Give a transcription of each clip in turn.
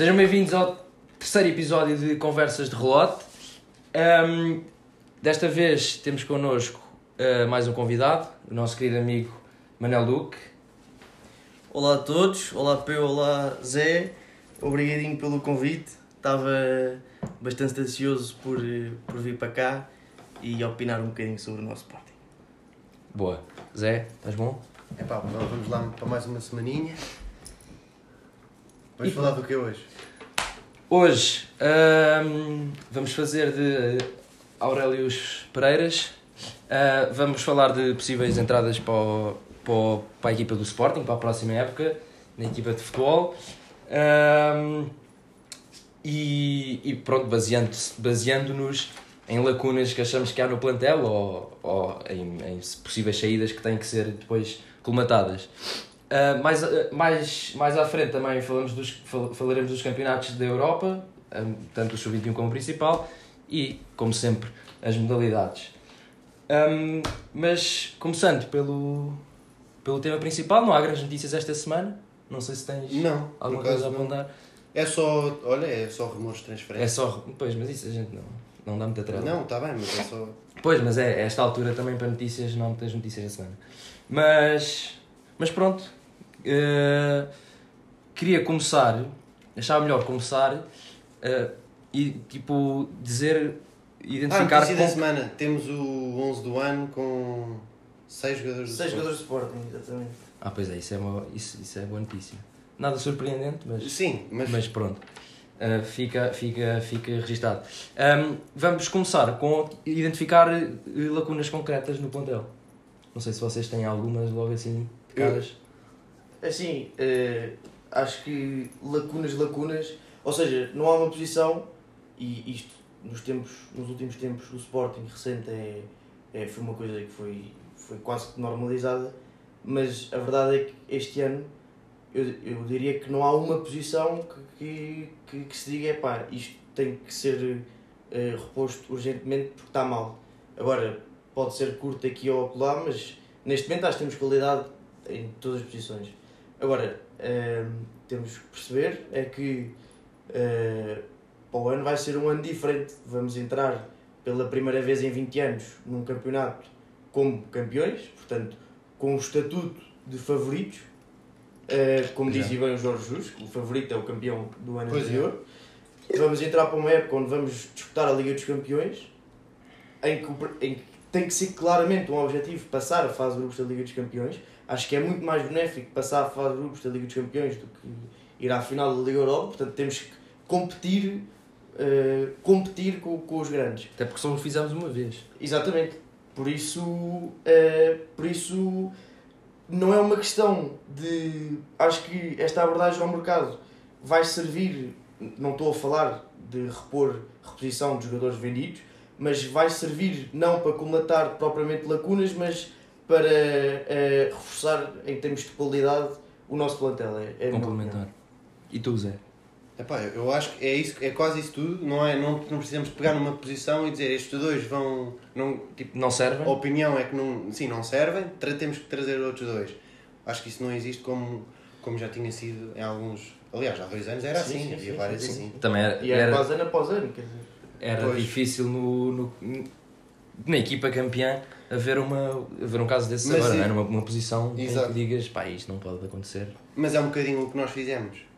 Sejam bem-vindos ao terceiro episódio de Conversas de Relote. Um, desta vez temos connosco uh, mais um convidado, o nosso querido amigo Manel Duque. Olá a todos, olá Peu, olá Zé, obrigadinho pelo convite. Estava bastante ansioso por, por vir para cá e opinar um bocadinho sobre o nosso Sporting. Boa. Zé, estás bom? É pá, vamos lá para mais uma semaninha. Vamos falar do que hoje? Hoje um, vamos fazer de Aurelius Pereiras. Uh, vamos falar de possíveis entradas para, o, para, o, para, a equipa do Sporting, para a próxima época, na equipa de futebol. Um, e, e, pronto, baseando-nos baseando em lacunas que achamos que há no plantel ou, ou em, em possíveis saídas que têm que ser depois colmatadas. Uh, mais, uh, mais, mais à frente também falamos dos, fal, falaremos dos campeonatos da Europa, um, tanto o Sub-21 como o principal, e, como sempre, as modalidades. Um, mas, começando pelo, pelo tema principal, não há grandes notícias esta semana. Não sei se tens não, alguma coisa a apontar. É só, olha, é só rumores de transferência. É só, pois, mas isso a gente não, não dá muita trela. Não, está bem, mas é só... Pois, mas é, esta altura também para notícias, não muitas notícias da semana. Mas, mas pronto, uh, queria começar, achava melhor começar uh, e tipo dizer, identificar... Ah, com... da semana, temos o 11 do ano com 6 jogadores 6 jogadores de Sporting, exatamente. Ah, pois é, isso é, uma, isso, isso é boa notícia. Nada surpreendente, mas, Sim, mas... mas pronto. Uh, fica, fica, fica registado. Um, vamos começar com identificar lacunas concretas no plantel. Não sei se vocês têm algumas logo assim pegadas. Assim, uh, acho que lacunas, lacunas, ou seja, não há uma posição, e isto nos tempos, nos últimos tempos, o Sporting recente é, é, foi uma coisa que foi, foi quase que normalizada, mas a verdade é que este ano eu, eu diria que não há uma posição que, que, que se diga, pá, isto tem que ser uh, reposto urgentemente porque está mal. Agora, pode ser curto aqui ou lá, mas neste momento acho que temos qualidade em todas as posições. Agora, uh, temos que perceber é que uh, para o ano vai ser um ano diferente. Vamos entrar pela primeira vez em 20 anos num campeonato como campeões, portanto, com o estatuto de favoritos Uh, como dizia bem o Jorge Jus, o favorito é o campeão do ano pois é. anterior. É. Vamos entrar para uma época onde vamos disputar a Liga dos Campeões, em que, em que tem que ser claramente um objetivo passar a fase de grupos da Liga dos Campeões. Acho que é muito mais benéfico passar a fase de grupos da Liga dos Campeões do que ir à final da Liga Europa. Portanto, temos que competir, uh, competir com, com os grandes. Até porque só o fizemos uma vez. Exatamente. Por isso, uh, por isso não é uma questão de. Acho que esta abordagem ao mercado vai servir, não estou a falar de repor reposição de jogadores vendidos, mas vai servir não para comatar propriamente lacunas, mas para uh, reforçar em termos de qualidade o nosso plantel. É, é Complementar. E tu, Zé? Epá, eu acho que é, isso, é quase isso tudo, não, é, não, não precisamos pegar numa posição e dizer estes dois vão. Não, tipo, não servem? A opinião é que não, sim, não servem, temos que trazer outros dois. Acho que isso não existe como, como já tinha sido em alguns. Aliás, há dois anos era sim, assim, sim, havia sim, várias sim. assim. Também era, e era, era quase ano após ano, quer dizer. Era pois. difícil no, no, na equipa campeã haver, uma, haver um caso desse Mas agora, é, não é? Numa, uma posição Exato. em que digas, pá, isto não pode acontecer. Mas é um bocadinho o que nós fizemos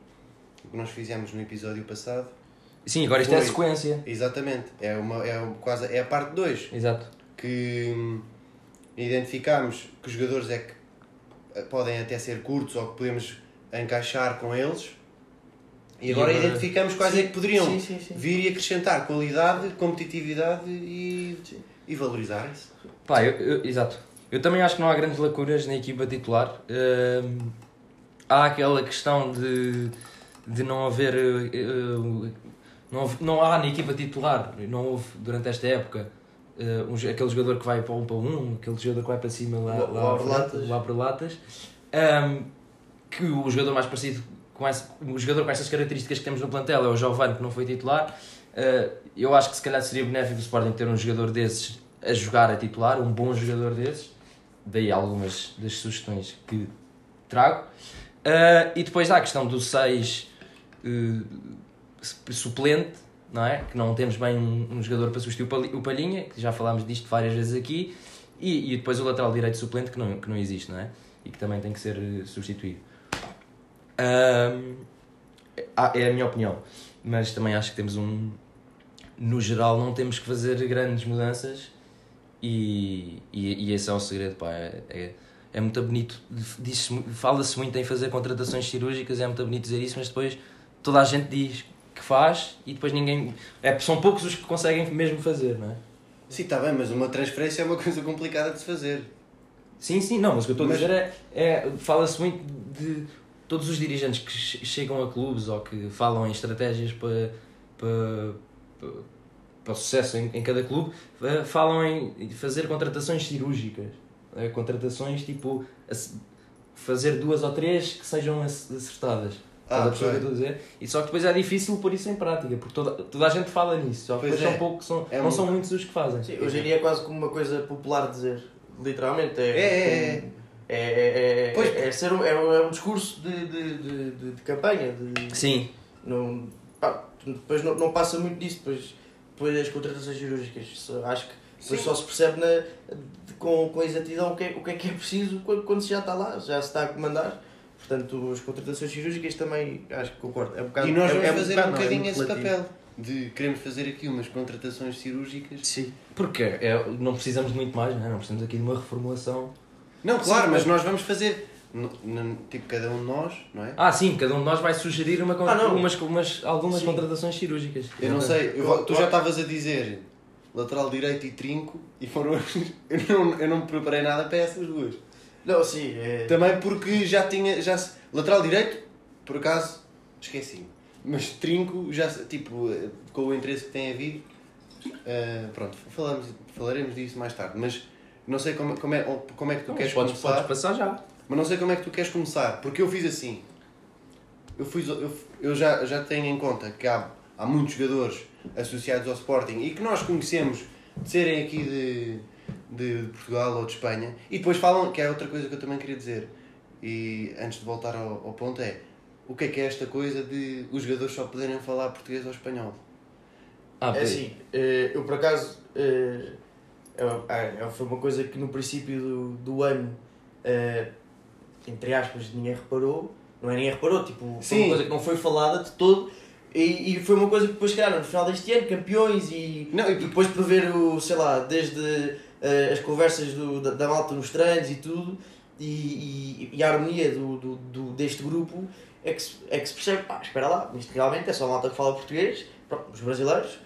que nós fizemos no episódio passado. Sim, agora isto é foi, é a sequência. Exatamente, é, uma, é, quase, é a parte 2. Exato. Que hum, identificámos que os jogadores é que podem até ser curtos ou que podemos encaixar com eles. E, e agora, identificamos quais sim, é que poderiam sim, sim, vir e acrescentar qualidade, competitividade e, e valorizar isso. Pá, eu, eu, exato. Eu também acho que não há grandes lacunas na equipa titular. Hum, há aquela questão de de não haver. Uh, não, não há na equipa titular, não houve durante esta época uh, um, aquele jogador que vai para um para um, aquele jogador que vai para cima lá, lá, latas. lá para latas. Um, que o jogador mais parecido com esse, o jogador com essas características que temos no plantel é o Giovanni, que não foi titular. Uh, eu acho que se calhar seria benéfico o Sporting ter um jogador desses a jogar a titular, um bom jogador desses. Daí algumas das sugestões que trago. Uh, e depois há a questão do 6 uh, suplente, não é? Que não temos bem um, um jogador para substituir o Palhinha, que já falámos disto várias vezes aqui, e, e depois o lateral direito suplente que não, que não existe, não é? E que também tem que ser uh, substituído. É a minha opinião, mas também acho que temos um. No geral, não temos que fazer grandes mudanças e, e, e esse é o segredo, pá. É, é, é muito bonito, fala-se muito em fazer contratações cirúrgicas, é muito bonito dizer isso, mas depois toda a gente diz que faz e depois ninguém. É, são poucos os que conseguem mesmo fazer, não é? Sim, está bem, mas uma transferência é uma coisa complicada de se fazer. Sim, sim, não, mas o que eu estou mas... a dizer é. é fala-se muito de todos os dirigentes que chegam a clubes ou que falam em estratégias para, para, para, para o sucesso em, em cada clube, falam em fazer contratações cirúrgicas. Eh, contratações tipo fazer duas ou três que sejam acertadas. Ah, okay. que estou a dizer? E só que depois é difícil pôr isso em prática, porque toda, toda a gente fala nisso, só que depois é. são poucos, são, é não são muitos os que fazem. Sim, hoje em dia é quase como uma coisa popular dizer, literalmente. É, é, é. É, é, é, pois. é, é ser um, é, um, é um discurso de, de, de, de, de campanha. De, Sim. Não, depois não, não passa muito disso, depois, depois as contratações cirúrgicas. Acho que depois só se percebe na, com, com exatidão o que, é, o que é que é preciso quando, quando se já está lá, já se está a comandar. Portanto, as contratações cirúrgicas também acho que concordo. É um bocado, e nós vamos é, fazer um, um bocadinho é esse papel de queremos fazer aqui umas contratações cirúrgicas. Sim. Porque é, não precisamos de muito mais, não, é? não precisamos aqui de uma reformulação não, claro, sim, mas nós vamos fazer. Tipo, cada um de nós, não é? Ah, sim, cada um de nós vai sugerir uma, ah, umas, umas, algumas sim. contratações cirúrgicas. Eu não sei, eu, tu já estavas a dizer lateral direito e trinco e foram. eu, não, eu não me preparei nada para essas duas. Não, sim. É... Também porque já tinha. Já, lateral direito, por acaso, esqueci. Mas trinco, já, tipo, com o interesse que tem havido. Uh, pronto, falamos, falaremos disso mais tarde. Mas não sei como, como, é, como é que tu não, queres podes, começar. Podes passar já. Mas não sei como é que tu queres começar. Porque eu fiz assim. Eu, fiz, eu, eu já, já tenho em conta que há, há muitos jogadores associados ao Sporting e que nós conhecemos de serem aqui de, de, de Portugal ou de Espanha. E depois falam, que é outra coisa que eu também queria dizer. E antes de voltar ao, ao ponto é o que é que é esta coisa de os jogadores só poderem falar português ou espanhol? Ah, é assim, eh, eu por acaso eh, é, é, foi uma coisa que no princípio do, do ano, uh, entre aspas, ninguém reparou. Não é ninguém reparou, tipo, foi Sim. uma coisa que não foi falada de todo. E, e foi uma coisa que depois, cara, no final deste ano, campeões e, não, e, depois prever o, sei lá, desde uh, as conversas do, da, da malta nos treinos e tudo, e, e, e, a harmonia do, do, do, deste grupo, é que, se, é que se percebe, pá, espera lá, isto realmente é só malta que fala português, pronto, os brasileiros,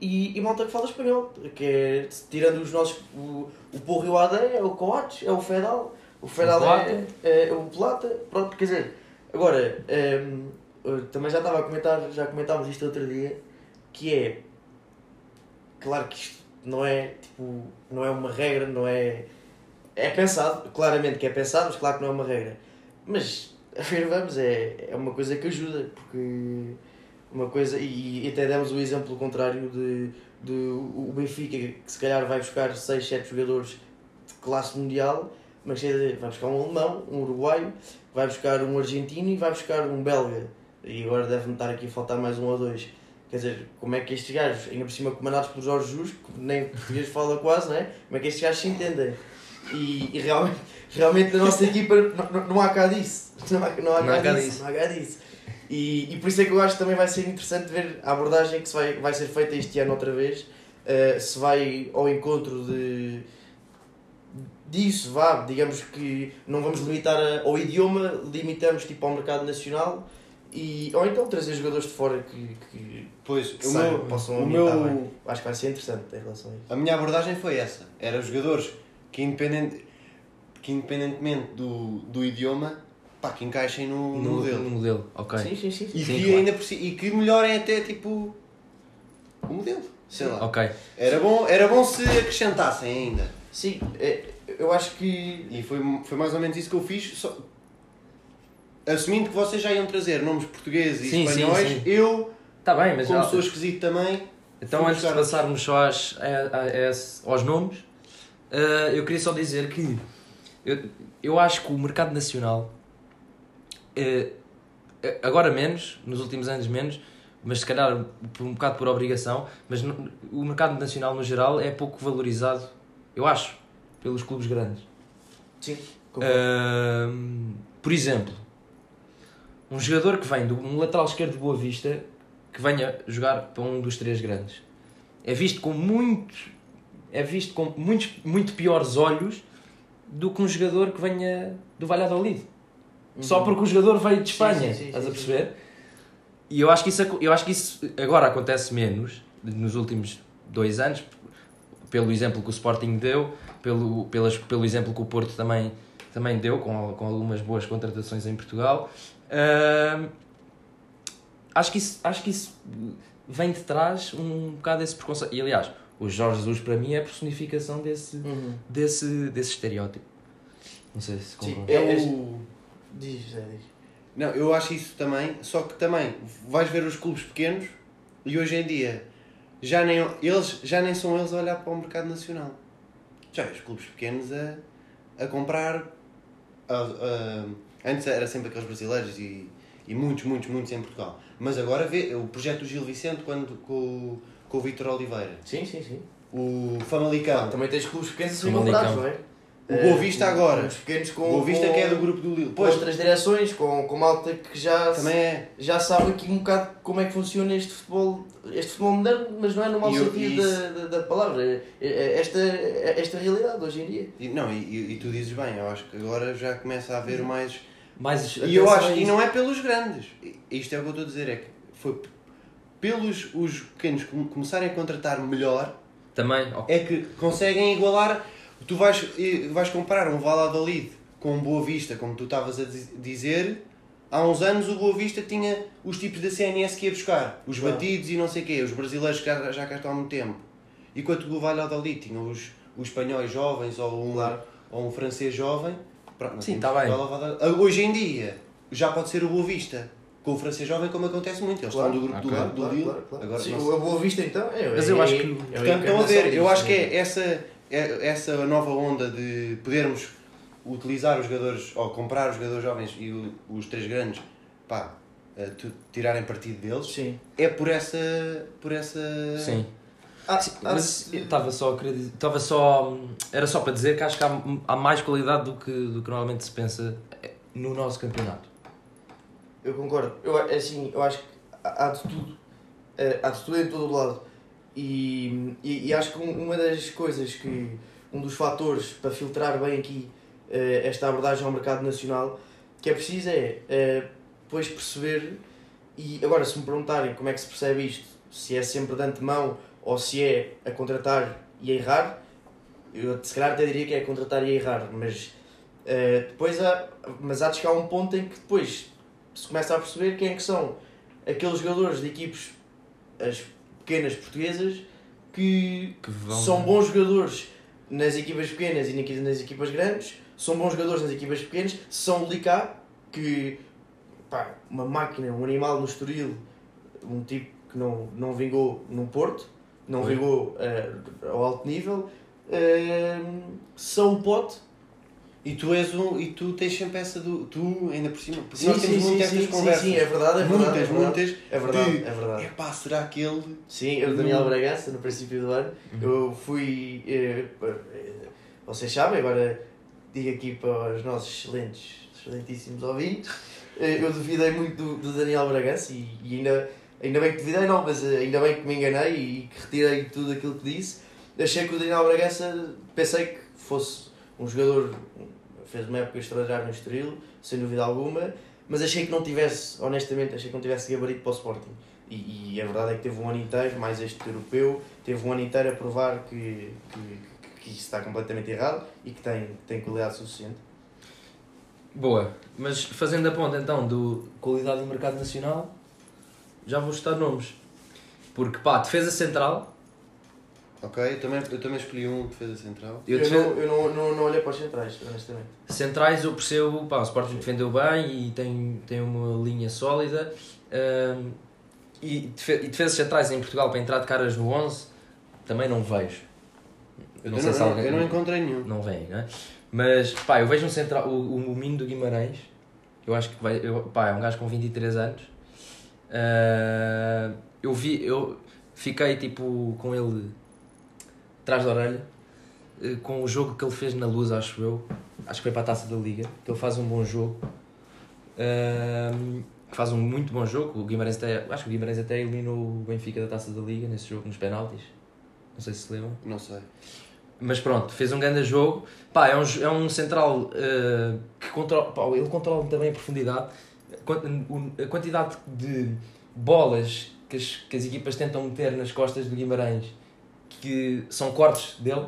e, e malta que fala espanhol, que é, tirando os nossos, o, o Porro e o Ade é o Coates, é o Fedal, o Fedal o é, é, o Plata, pronto, quer dizer, agora, um, também já estava a comentar, já comentámos isto outro dia, que é, claro que isto não é, tipo, não é uma regra, não é, é pensado, claramente que é pensado, mas claro que não é uma regra, mas, a ver, vamos, é, é uma coisa que ajuda, porque uma coisa, e, até demos o exemplo contrário de, de o Benfica, que se calhar vai buscar 6, 7 jogadores de classe mundial, mas vai buscar um alemão, um uruguaio, vai buscar um argentino e vai buscar um belga. E agora deve-me estar aqui a faltar mais um ou dois. Quer dizer, como é que estes gajos, ainda por cima comandados por Jorge Jus, que nem português fala quase, não é? Como é que estes gajos se entendem? E, e realmente, realmente na nossa equipa não, não, há cá disso. Não há, não há, não há cá, disso. Não há cá disso. E, e por isso é que eu acho que também vai ser interessante ver a abordagem que se vai, vai ser feita este ano outra vez. Uh, se vai ao encontro de disso, vá, digamos que não vamos limitar a, ao idioma, limitamos tipo ao mercado nacional e, ou então trazer jogadores de fora que, que pois, que o meu, possam o meu, bem. Acho que vai ser interessante em relação a isso. A minha abordagem foi essa, era jogadores que, independente, que independentemente do, do idioma pá, que encaixem no, no, no modelo. No modelo, ok. Sim, sim, sim. E, sim, que, claro. ainda por, e que melhorem até tipo o modelo. Sei lá. Ok. Era bom, era bom se acrescentassem ainda. Sim, é, eu acho que. E foi, foi mais ou menos isso que eu fiz. Só... Assumindo que vocês já iam trazer nomes portugueses e sim, espanhóis, sim, sim. eu, tá bem, mas como já... sou esquisito também. Então, antes de passarmos só às, aos nomes, uh, eu queria só dizer que eu, eu acho que o mercado nacional uh, agora menos, nos últimos anos menos, mas se calhar por um bocado por obrigação, mas no, o mercado nacional no geral é pouco valorizado, eu acho, pelos clubes grandes. Sim. Uh, por exemplo, um jogador que vem de um lateral esquerdo de Boa Vista que venha jogar para um dos três grandes é visto com muito é visto com muitos, muito piores olhos do que um jogador que venha do Valladolid. Uhum. Só porque o jogador veio de Espanha, sim, sim, sim, estás a perceber? E eu acho, que isso, eu acho que isso agora acontece menos nos últimos dois anos, pelo exemplo que o Sporting deu, pelo, pelas, pelo exemplo que o Porto também, também deu, com, com algumas boas contratações em Portugal. Uh, acho, que isso, acho que isso vem de trás um bocado desse preconceito. E aliás, o Jorge Jesus para mim é a personificação desse, uhum. desse, desse estereótipo. Não sei se Sim, é o. Diz, é, diz. Não, eu acho isso também, só que também vais ver os clubes pequenos e hoje em dia já nem, eles, já nem são eles a olhar para o mercado nacional. Já os clubes pequenos a, a comprar. A, a, antes era sempre aqueles brasileiros e, e muitos, muitos, muitos em Portugal. Mas agora vê o projeto do Gil Vicente quando, com, com o Vitor Oliveira. Sim, sim, sim. O Famalicão. Ah, também tens clubes pequenos a ser comprados, não é? O Boa Vista agora. Os pequenos com, Boa Vista com, que é do grupo do Lille. Com outras direções, com, com malta que já, Também é. já sabe aqui um bocado como é que funciona este futebol, este futebol moderno, mas não é no mau sentido da, da, da, palavra. É, é esta, é esta realidade hoje em dia. E, não, e, e tu dizes bem, eu acho que agora já começa a haver mais. mais e eu acho e não é pelos grandes. Isto é o que eu estou a dizer, é que foi pelos os pequenos começarem a contratar melhor. Também. Okay. É que conseguem igualar Tu vais, vais comparar um Valladolid com um Boa Vista, como tu estavas a dizer, há uns anos o Boa Vista tinha os tipos da CNS que ia buscar, os claro. batidos e não sei o quê, os brasileiros que já, já cá estão há muito tempo. Enquanto o Valladolid tinha os, os espanhóis jovens ou um, claro. ou um francês jovem. Pronto, Sim, está bem. Hoje em dia já pode ser o Boa Vista com o francês jovem, como acontece muito. Eles claro. estão do grupo ah, do, claro, do Lille. Claro, Agora, Sim, o Boa Vista então é. Mas eu é, acho que. É, portanto, estão a ver, eu acho que é essa é, essa nova onda de podermos utilizar os jogadores, ou comprar os jogadores jovens e o, os três grandes, pá, tirarem partido deles, Sim. é por essa. Por essa... Sim. Ah, Sim, ah, mas estava só, estava só. Era só para dizer que acho que há, há mais qualidade do que, do que normalmente se pensa no nosso campeonato. Eu concordo. Eu, é assim, eu acho que há de tudo. Eh, há de tudo em todo o lado. E, e, e, acho que uma das coisas que, um dos fatores para filtrar bem aqui uh, esta abordagem ao mercado nacional, que é preciso é depois perceber, e agora se me perguntarem como é que se percebe isto, se é sempre de antemão ou se é a contratar e a errar, eu se calhar até diria que é a contratar e a errar, mas uh, depois há, mas há de chegar a um ponto em que depois se começa a perceber quem é que são aqueles jogadores de equipes as pequenas portuguesas que, que são bons jogadores nas equipas pequenas e nas equipas grandes, são bons jogadores nas equipas pequenas, são o Licá, que pá, uma máquina, um animal no Estoril, um tipo que não, não vingou no Porto, não Oi. vingou uh, ao alto nível, uh, são o Pote, e tu és um, e tu tens sempre essa do. Tu, ainda por cima. Sim, nós temos muitas estas conversas. Sim, sim, é verdade, é muitas, verdade. Muitas, é verdade. De, é verdade. É pá, será que ele. Sim, eu, Daniel Bragança, no princípio do ano, uhum. eu fui. Eh, eh, vocês sabem, agora digo aqui para os nossos excelentes, excelentíssimos ouvintes, eh, eu duvidei muito do, do Daniel Bragança e, e, ainda, ainda bem que duvidei, não, mas eh, ainda bem que me enganei e que retirei tudo aquilo que disse. Achei que o Daniel Bragança, pensei que fosse um jogador fez uma época extraordinária no Estoril, sem dúvida alguma, mas achei que não tivesse, honestamente, achei que não tivesse gabarito para o Sporting. E, e a verdade é que teve um ano inteiro, mais este europeu, teve um ano inteiro a provar que, que, que isso está completamente errado e que tem, tem qualidade suficiente. Boa, mas fazendo a ponta então do qualidade do mercado nacional, já vou estar nomes. Porque pá, defesa central, Ok, eu também, eu também escolhi um defesa central. Eu, eu, não, eu não, não, não olhei para os centrais, honestamente. Centrais eu percebo, pá, o Sporting defendeu bem e tem, tem uma linha sólida. Um, e, defesas centrais em Portugal para entrar de caras no 11 também não vejo. Eu não, sei se alguém, eu não encontrei nenhum. Não vem, não é? Mas pá, eu vejo um central, o, o Mino do Guimarães Eu acho que vai. Eu, pá, é um gajo com 23 anos. Uh, eu vi. Eu fiquei tipo com ele atrás da orelha uh, com o jogo que ele fez na luz, acho eu. Acho que foi para a taça da Liga. Que ele faz um bom jogo. Faz um muito bom jogo. O Guimarães até, acho que o Guimarães até eliminou o Benfica da taça da Liga nesse jogo, nos penaltis. Não sei se se lembram. Não sei. Mas pronto, fez um grande jogo. Pá, é um, é um central uh, que controla, pá, ele controla também a profundidade, a quantidade de bolas que as, que as equipas tentam meter nas costas do Guimarães, que são cortes dele,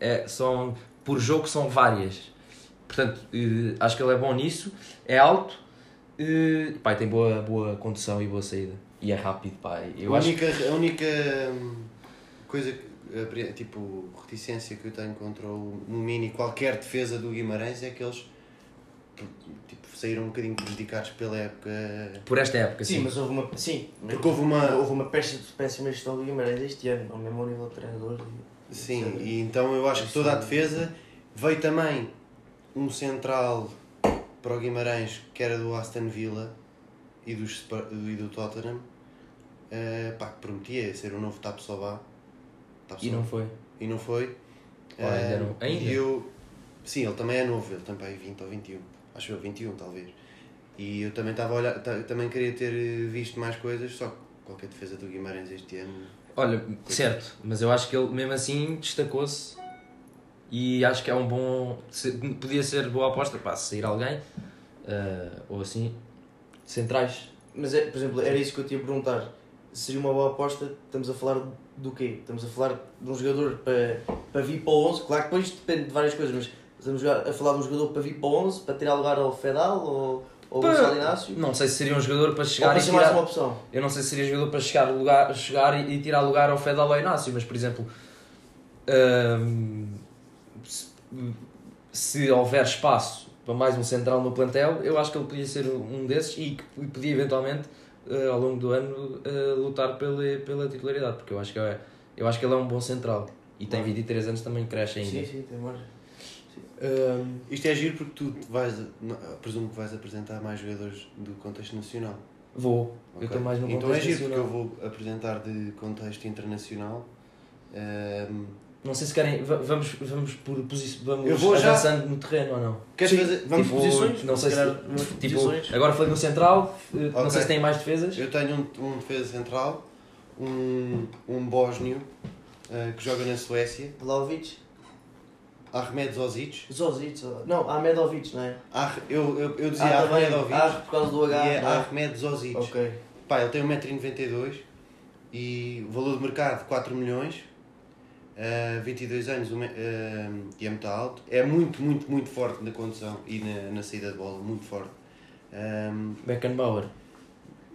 é, são, por jogo são várias. Portanto, uh, acho que ele é bom nisso, é alto, pá, tem boa, boa condução e boa saída. E é rápido, pá. Eu a, acho única, a única hum, coisa que tipo, reticência que eu tenho contra o, no mini qualquer defesa do Guimarães é que eles tipo, saíram um bocadinho prejudicados pela época. Por esta época, sim. Sim, mas houve uma. Sim, porque houve uma. Houve uma péssima gestão do Guimarães este ano, ao mesmo nível de treinador. Sim, e então eu acho que toda a defesa veio também um central para o Guimarães que era do Aston Villa e do, e do Tottenham. Uh, pá, que prometia ser o novo Tap Sobá Tá e não foi. E não foi. Oh, ainda não. Ainda? E eu, sim, ele também é novo, ele também é 20 ou 21. Acho eu, 21 talvez. E eu também estava a olhar, também queria ter visto mais coisas, só que qualquer defesa do Guimarães este ano. Olha, certo, mas eu acho que ele mesmo assim destacou-se e acho que é um bom. Podia ser boa aposta para sair alguém uh, ou assim. Centrais. Mas é, por exemplo, era isso que eu te ia perguntar. Seria uma boa aposta, estamos a falar do quê? Estamos a falar de um jogador para, para vir para o 11, claro que depois depende de várias coisas, mas estamos a falar de um jogador para vir para o 11, para tirar lugar ao Fedal ou, ou para, ao Inácio? Não sei se seria um jogador para chegar ou para e tirar... mais uma opção. Eu não sei se seria jogador para chegar, lugar, chegar e, e tirar lugar ao Fedal ou ao Inácio, mas por exemplo, hum, se, se houver espaço para mais um central no plantel, eu acho que ele podia ser um desses e que podia eventualmente uh, ao longo do ano uh, lutar pela, pela titularidade, porque eu acho, que é, eu acho que ele é um bom central e tem 23 anos também cresce ainda. Sim, sim, tem margem. Um, Isto é giro porque tu vais, presumo que vais apresentar mais jogadores do contexto nacional. Vou, okay. eu estou mais no então contexto nacional. Então é giro porque eu vou apresentar de contexto internacional. Um, não sei se querem. Vamos, vamos por posições. Vamos eu vou avançando já... no terreno ou não? Queres Sim, fazer? Vamos tipo, posições? Não sei se. Tipo, posições. agora falei no central, okay. não sei se tem mais defesas. Eu tenho um, um defesa central, um, um bósnio uh, que joga na Suécia. Vlaovic. Ahmed Zozic. Zozic, não, Ahmedovic, não é? Ah, eu, eu, eu dizia ah, Ahmedovic. Ah, por causa do H. E é, é? Ahmed Zozic. Ok. Pá, ele tem 1,92m e o valor de mercado 4 milhões uh, 22 anos uh, e é muito alto. É muito, muito, muito forte na condução e na, na saída de bola, muito forte. Um, Beckenbauer.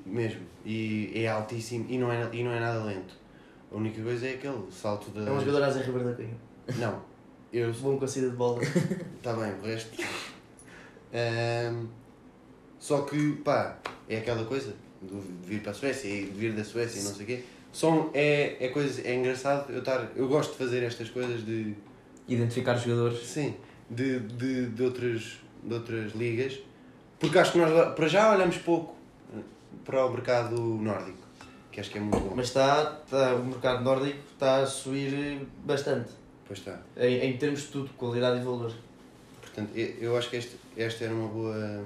Mesmo. E é altíssimo e não é, e não é nada lento. A única coisa é aquele salto da. É um jogador a Zé Ribeiro da Cunha. Não. Eu... Bom com a saída de bola. Está bem, o resto. Um, só que, pá, é aquela coisa de vir para a Suécia e de vir da Suécia e não sei o quê são, é, é, coisa, é engraçado eu estar. Eu gosto de fazer estas coisas de. Identificar jogadores. Sim, de, de, de, outras, de outras ligas. Porque acho que nós para já olhamos pouco para o mercado nórdico. Que acho que é muito bom. Mas está, está o mercado nórdico está a subir bastante. Pois está. Em, em termos de tudo, qualidade e valor. Portanto, eu acho que este, esta era uma boa.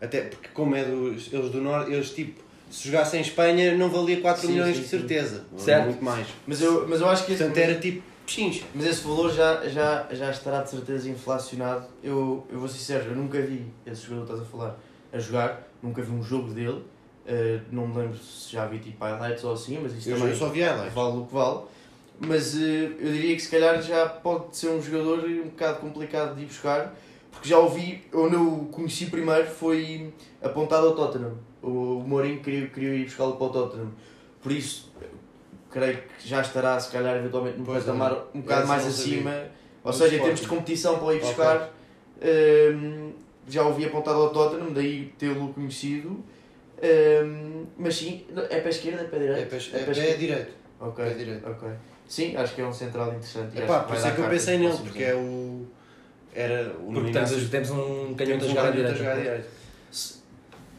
Até porque como é dos, eles do norte, eles tipo se jogasse em Espanha não valia 4 sim, milhões sim, de certeza. Certo. Muito mais. Mas eu, mas eu acho que. Portanto, era tipo pechincha. Mas esse valor já, já, já estará de certeza inflacionado. Eu, eu vou ser sincero, eu nunca vi esse jogador que estás a falar a jogar, nunca vi um jogo dele. Uh, não me lembro se já vi tipo highlights ou assim, mas isso eu também eu só vi highlights. vale o que vale. Mas uh, eu diria que se calhar já pode ser um jogador um bocado complicado de ir buscar, porque já ouvi, eu não o conheci primeiro, foi apontado ao Tottenham o Mourinho queria, queria ir buscá-lo para o Tottenham. Por isso, creio que já estará, se calhar, eventualmente, num patamar é. um bocado mais acima. Ou seja, em termos de competição para ir buscar, okay. um, já ouvi apontado ao Tottenham, daí tê-lo conhecido. Um, mas sim, é para a esquerda, é para a direita? É para, é, é, é direito. Ok, é direito. ok. Sim, acho que é um central interessante. É pá, por isso é que eu pensei nele, porque é o. Era o porque temos, temos um canhoto a jogar à direita.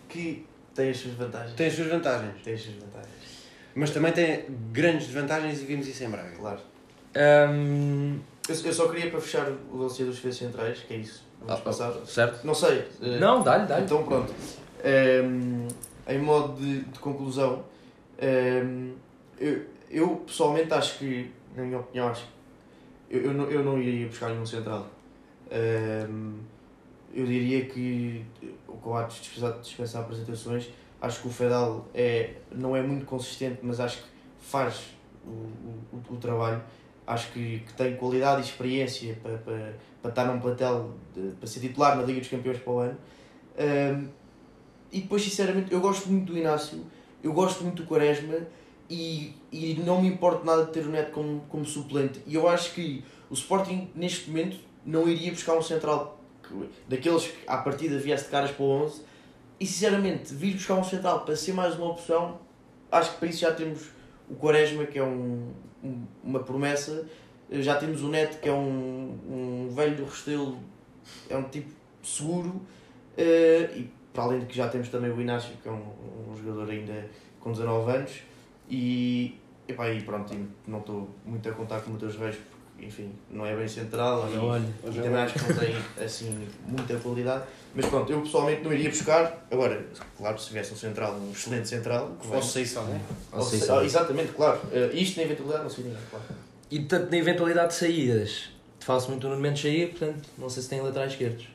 que tem as suas vantagens. Tem as suas vantagens. Tem as suas vantagens. Mas também tem grandes desvantagens e vimos isso em Braga. Claro. Um, Eu, eu só queria para fechar o lance dos defesas centrais, que é isso. Vamos Ah, passar. certo? Não sei. eh, Não, dá-lhe, dá-lhe. Então pronto. Ehm, em modo de, de conclusão, ehm, eu, eu pessoalmente acho que, na minha opinião, acho que eu, eu, não, eu não iria buscar nenhum central. Ehm, eu diria que o Coates dispensar, dispensar apresentações. Acho que o Fedal é, não é muito consistente, mas acho que faz o, o, o trabalho. Acho que, que tem qualidade e experiência para, para, para estar num plantel, de, para ser titular na Liga dos Campeões para o ano. Ehm, e depois, sinceramente, eu gosto muito do Inácio, eu gosto muito do Quaresma e, e não me importa nada de ter o Neto como, como suplente. E eu acho que o Sporting, neste momento, não iria buscar um central que- daqueles que à partida viesse de caras para o 11. E sinceramente, vir buscar um central para ser mais uma opção, acho que para isso já temos o Quaresma, que é um, um- uma promessa, já temos o Neto, que é um, um velho do Restelo, é um tipo seguro, eh, e para além de que já temos também o Inácio, que é um, um jogador ainda com 19 anos, e, epá, e pronto, não estou muito a contar com o Mateus Reis, porque enfim, não é bem central, Olha, e- olha. e também acho que não tem assim muita qualidade. Mas pronto, eu pessoalmente não iria buscar. Agora, claro, se viesse um central, um excelente central, que Posso sair só, né? Ou Ou seja, se- ah, exatamente, claro. Eh, isto na eventualidade não sei ninguém, claro. E tanto na eventualidade de saídas, fala-se muito no Mendes sair, portanto, não sei se tem laterais esquerdos.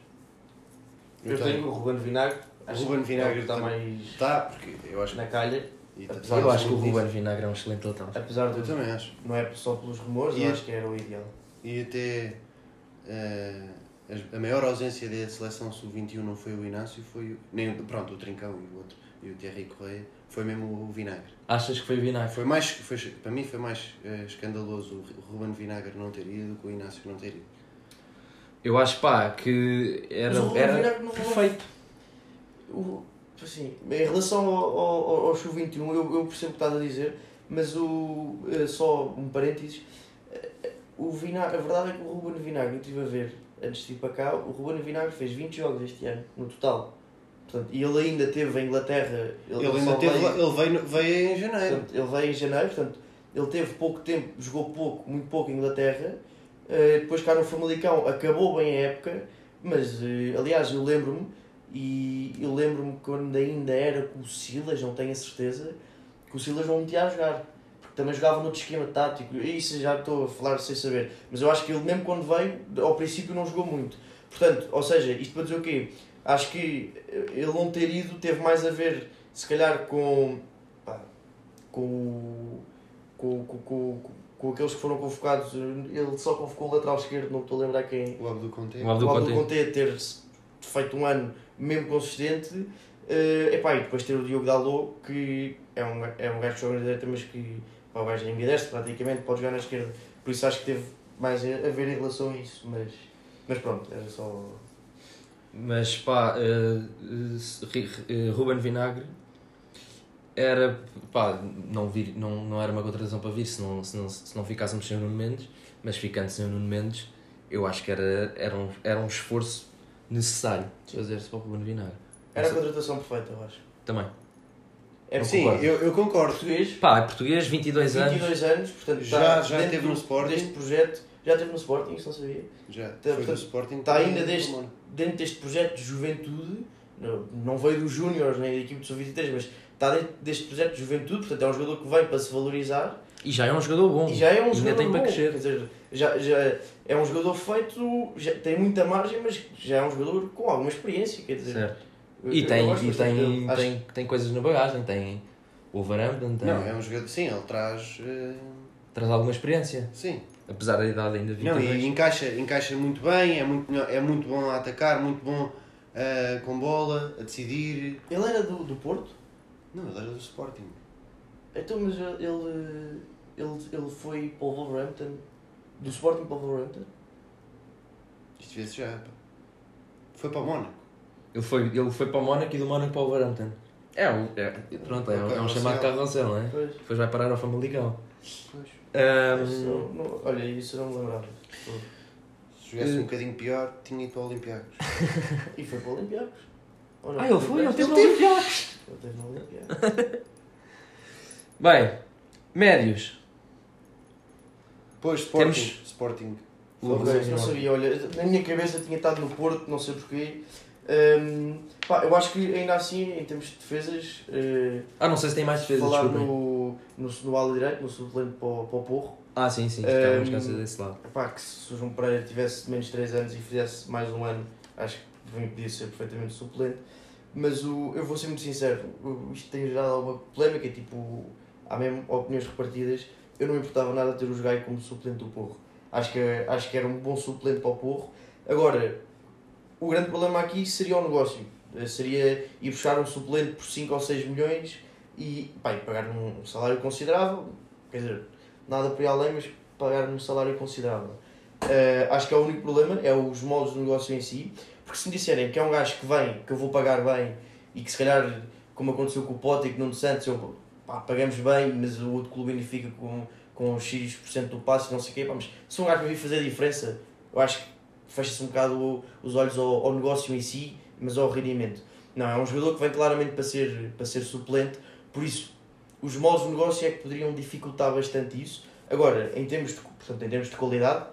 Eu tenho o Ruben Vinagre. acho Ruben Vinagre é o que está mais Tá, porque eu acho que. na calha. E Apesar Eu acho que o. Ruben Vinagre é um excelente lateral. Apesar Eu de também acho. não é só pelos rumores, E- eu acho que era o ideal. E até eh, a maior ausência da seleção sub-21 não foi o Inácio, foi o, nem pronto, o Trincão e o outro, e o Thierry Correia, foi mesmo o Vinagre. Achas que foi o Vinagre? Foi mais, foi, para mim foi mais eh, escandaloso o Ruben Vinagre não ter ido do que o Inácio não ter ido. Eu acho, pá, que era, Mas o Ruben era perfeito. O, assim, em relação ao, ao, ao Sub-21, eu, eu percebo o que estás a dizer, mas o, eh, só um parênteses, eh, o Vinagre, a verdade é que o Ruben Vinagre, eu estive a ver antes de ir para cá, o Ruben Vinagre fez 20 jogos este ano, no total. Portanto, e ele ainda teve em Inglaterra. Ele, ainda só teve, veio- ele veio, veio em janeiro. Portanto, ele veio em janeiro, portanto, ele teve pouco tempo, jogou pouco, muito pouco em Inglaterra. Eh, depois cá no Famalicão acabou bem a época, mas eh, aliás eu lembro-me, e eu lembro-me quando ainda era com o Silas, não tenho a certeza, que o Silas não metia a jogar. Porque também jogava noutro esquema tático, e isso já estou a falar sem saber. Mas eu acho que ele mesmo quando veio, ao princípio não jogou muito. Portanto, ou seja, isto para dizer o quê? Acho que ele não ter ido teve mais a ver, se calhar, com pá, com, o- com, com, com, com aqueles que foram convocados. Ele só convocou o lateral esquerdo, não me estou a lembrar quem. O Abdul Conte. O Abdul o Abdul Conte. Conte ter feito um ano mesmo consistente. eh, epá, e depois ter o Diogo Dalot, que é um, é um gajo que joga na direita, mas que pá, o gajo é ambidestro praticamente, pode jogar na esquerda. Por isso acho que teve mais a ver em relação a isso. Mas, mas pronto, era só. Mas pá, Ri- eh, Ruben Vinagre era, pá, não, vir, não, não era uma contratação para vir se não, se não, se não ficássemos sem o Nuno Mendes, mas ficando sem o Nuno Mendes, eu acho que era, era, um, era um esforço necessário fazer-se para o Ruben Vinagre. Era a contratação perfeita, eu acho. Também. É Não Sim, concordo. eu, eu concordo. português, Pá, é português, 22 anos. 22 anos, portanto Já- está já dentro teve no Sporting. deste projeto. Já teve no Sporting, isso não sabia. Já, Tá, foi do portanto, Sporting. está ainda deste- dentro deste projeto de juventude, não, não veio dos Júniores nem da equipe de Sub-23, mas está dentro deste projeto de juventude, portanto é um jogador que vem para se valorizar E já é um jogador bom. e já é um Ainda jogador tem para bom. crescer. Quer dizer, já, já é um jogador feito, já tem muita margem, mas já é um jogador com alguma experiência. Quer dizer, Certo. E, eu tem, e tem, dele. Acho- tem, tem coisas na bagagem, tem o Overhampton, tem, Não, é um jogador. Sim, ele traz. eh, traz alguma experiência, sim. apesar da idade ainda Não, 22. e encaixa, encaixa muito bem, é muito, é muito bom a atacar, muito bom eh, com bola, a decidir. Ele era do, do Porto? Não, ele era do Sporting. Então, mas ele, ele, ele foi para o Wolverhampton, do Sporting para o Wolverhampton? Isto vê-se já. pá. Foi para o Mónaco. Ele foi, ele foi para o Mónaco e do Mónaco para o Overhampton. É, um- é, pronto, é, um- é um chamado carrossel, não é? Pois. Depois vai parar ao Famalicão. Pois. Isso Ahm, não- não- olha, isso eu não me lembrava. Se jogasse Eh. um bocadinho pior, tinha ido para o Olympiacos. E foi para o Olympiacos. Ah, ele foi, ele teve no Ele Olympiacos. Ele teve no Olympiacos. Bem, médios. Pois, Sporting. Temos- Sporting. Lucas não sabia, olha, na minha cabeça tinha estado no Porto, não sei porquê. Hum, pá, eu acho que ainda assim, em termos de defesas, eh, Ah, não sei se tem mais defesas, falar no, no, no ala direito, no suplente para, o- para o Porro, Ah, sim, sim, estávamos Ehm, cá desse lado. pá, que se o João Pereira tivesse menos de 3 anos e fizesse mais um ano, acho que podia ser perfeitamente suplente. Mas o, eu vou ser muito sincero, isto tem gerado alguma polémica, tipo, há mesmo opiniões repartidas. Eu não importava nada ter o Jogai como suplente do Porro. Acho que, acho que era um bom suplente para o Porro. Agora, o grande problema aqui seria o negócio. Eh, Seria ir buscar um suplente por 5 ou 6 milhões e, pá, pagar um salário considerável. Quer dizer, nada por aí além, mas pagar um salário considerável. Eh, acho que é o único problema, é os moldes do negócio em si. Porque se me disserem que é um gajo que vem, que eu vou pagar bem e que se calhar, como aconteceu com o Pote e com o Nuno Santos, eu, pá, pagamos bem, mas o outro clube fica com, com X% do passe não sei o quê, pá, mas se um gajo me vir fazer a diferença, eu acho que fecha-se um bocado os olhos ao, ao negócio em si, mas ao rendimento. Não, é um jogador que vem claramente para ser, para ser suplente, por isso os moldes de negócio é que poderiam dificultar bastante isso. Agora, em termos de, portanto, em termos de qualidade,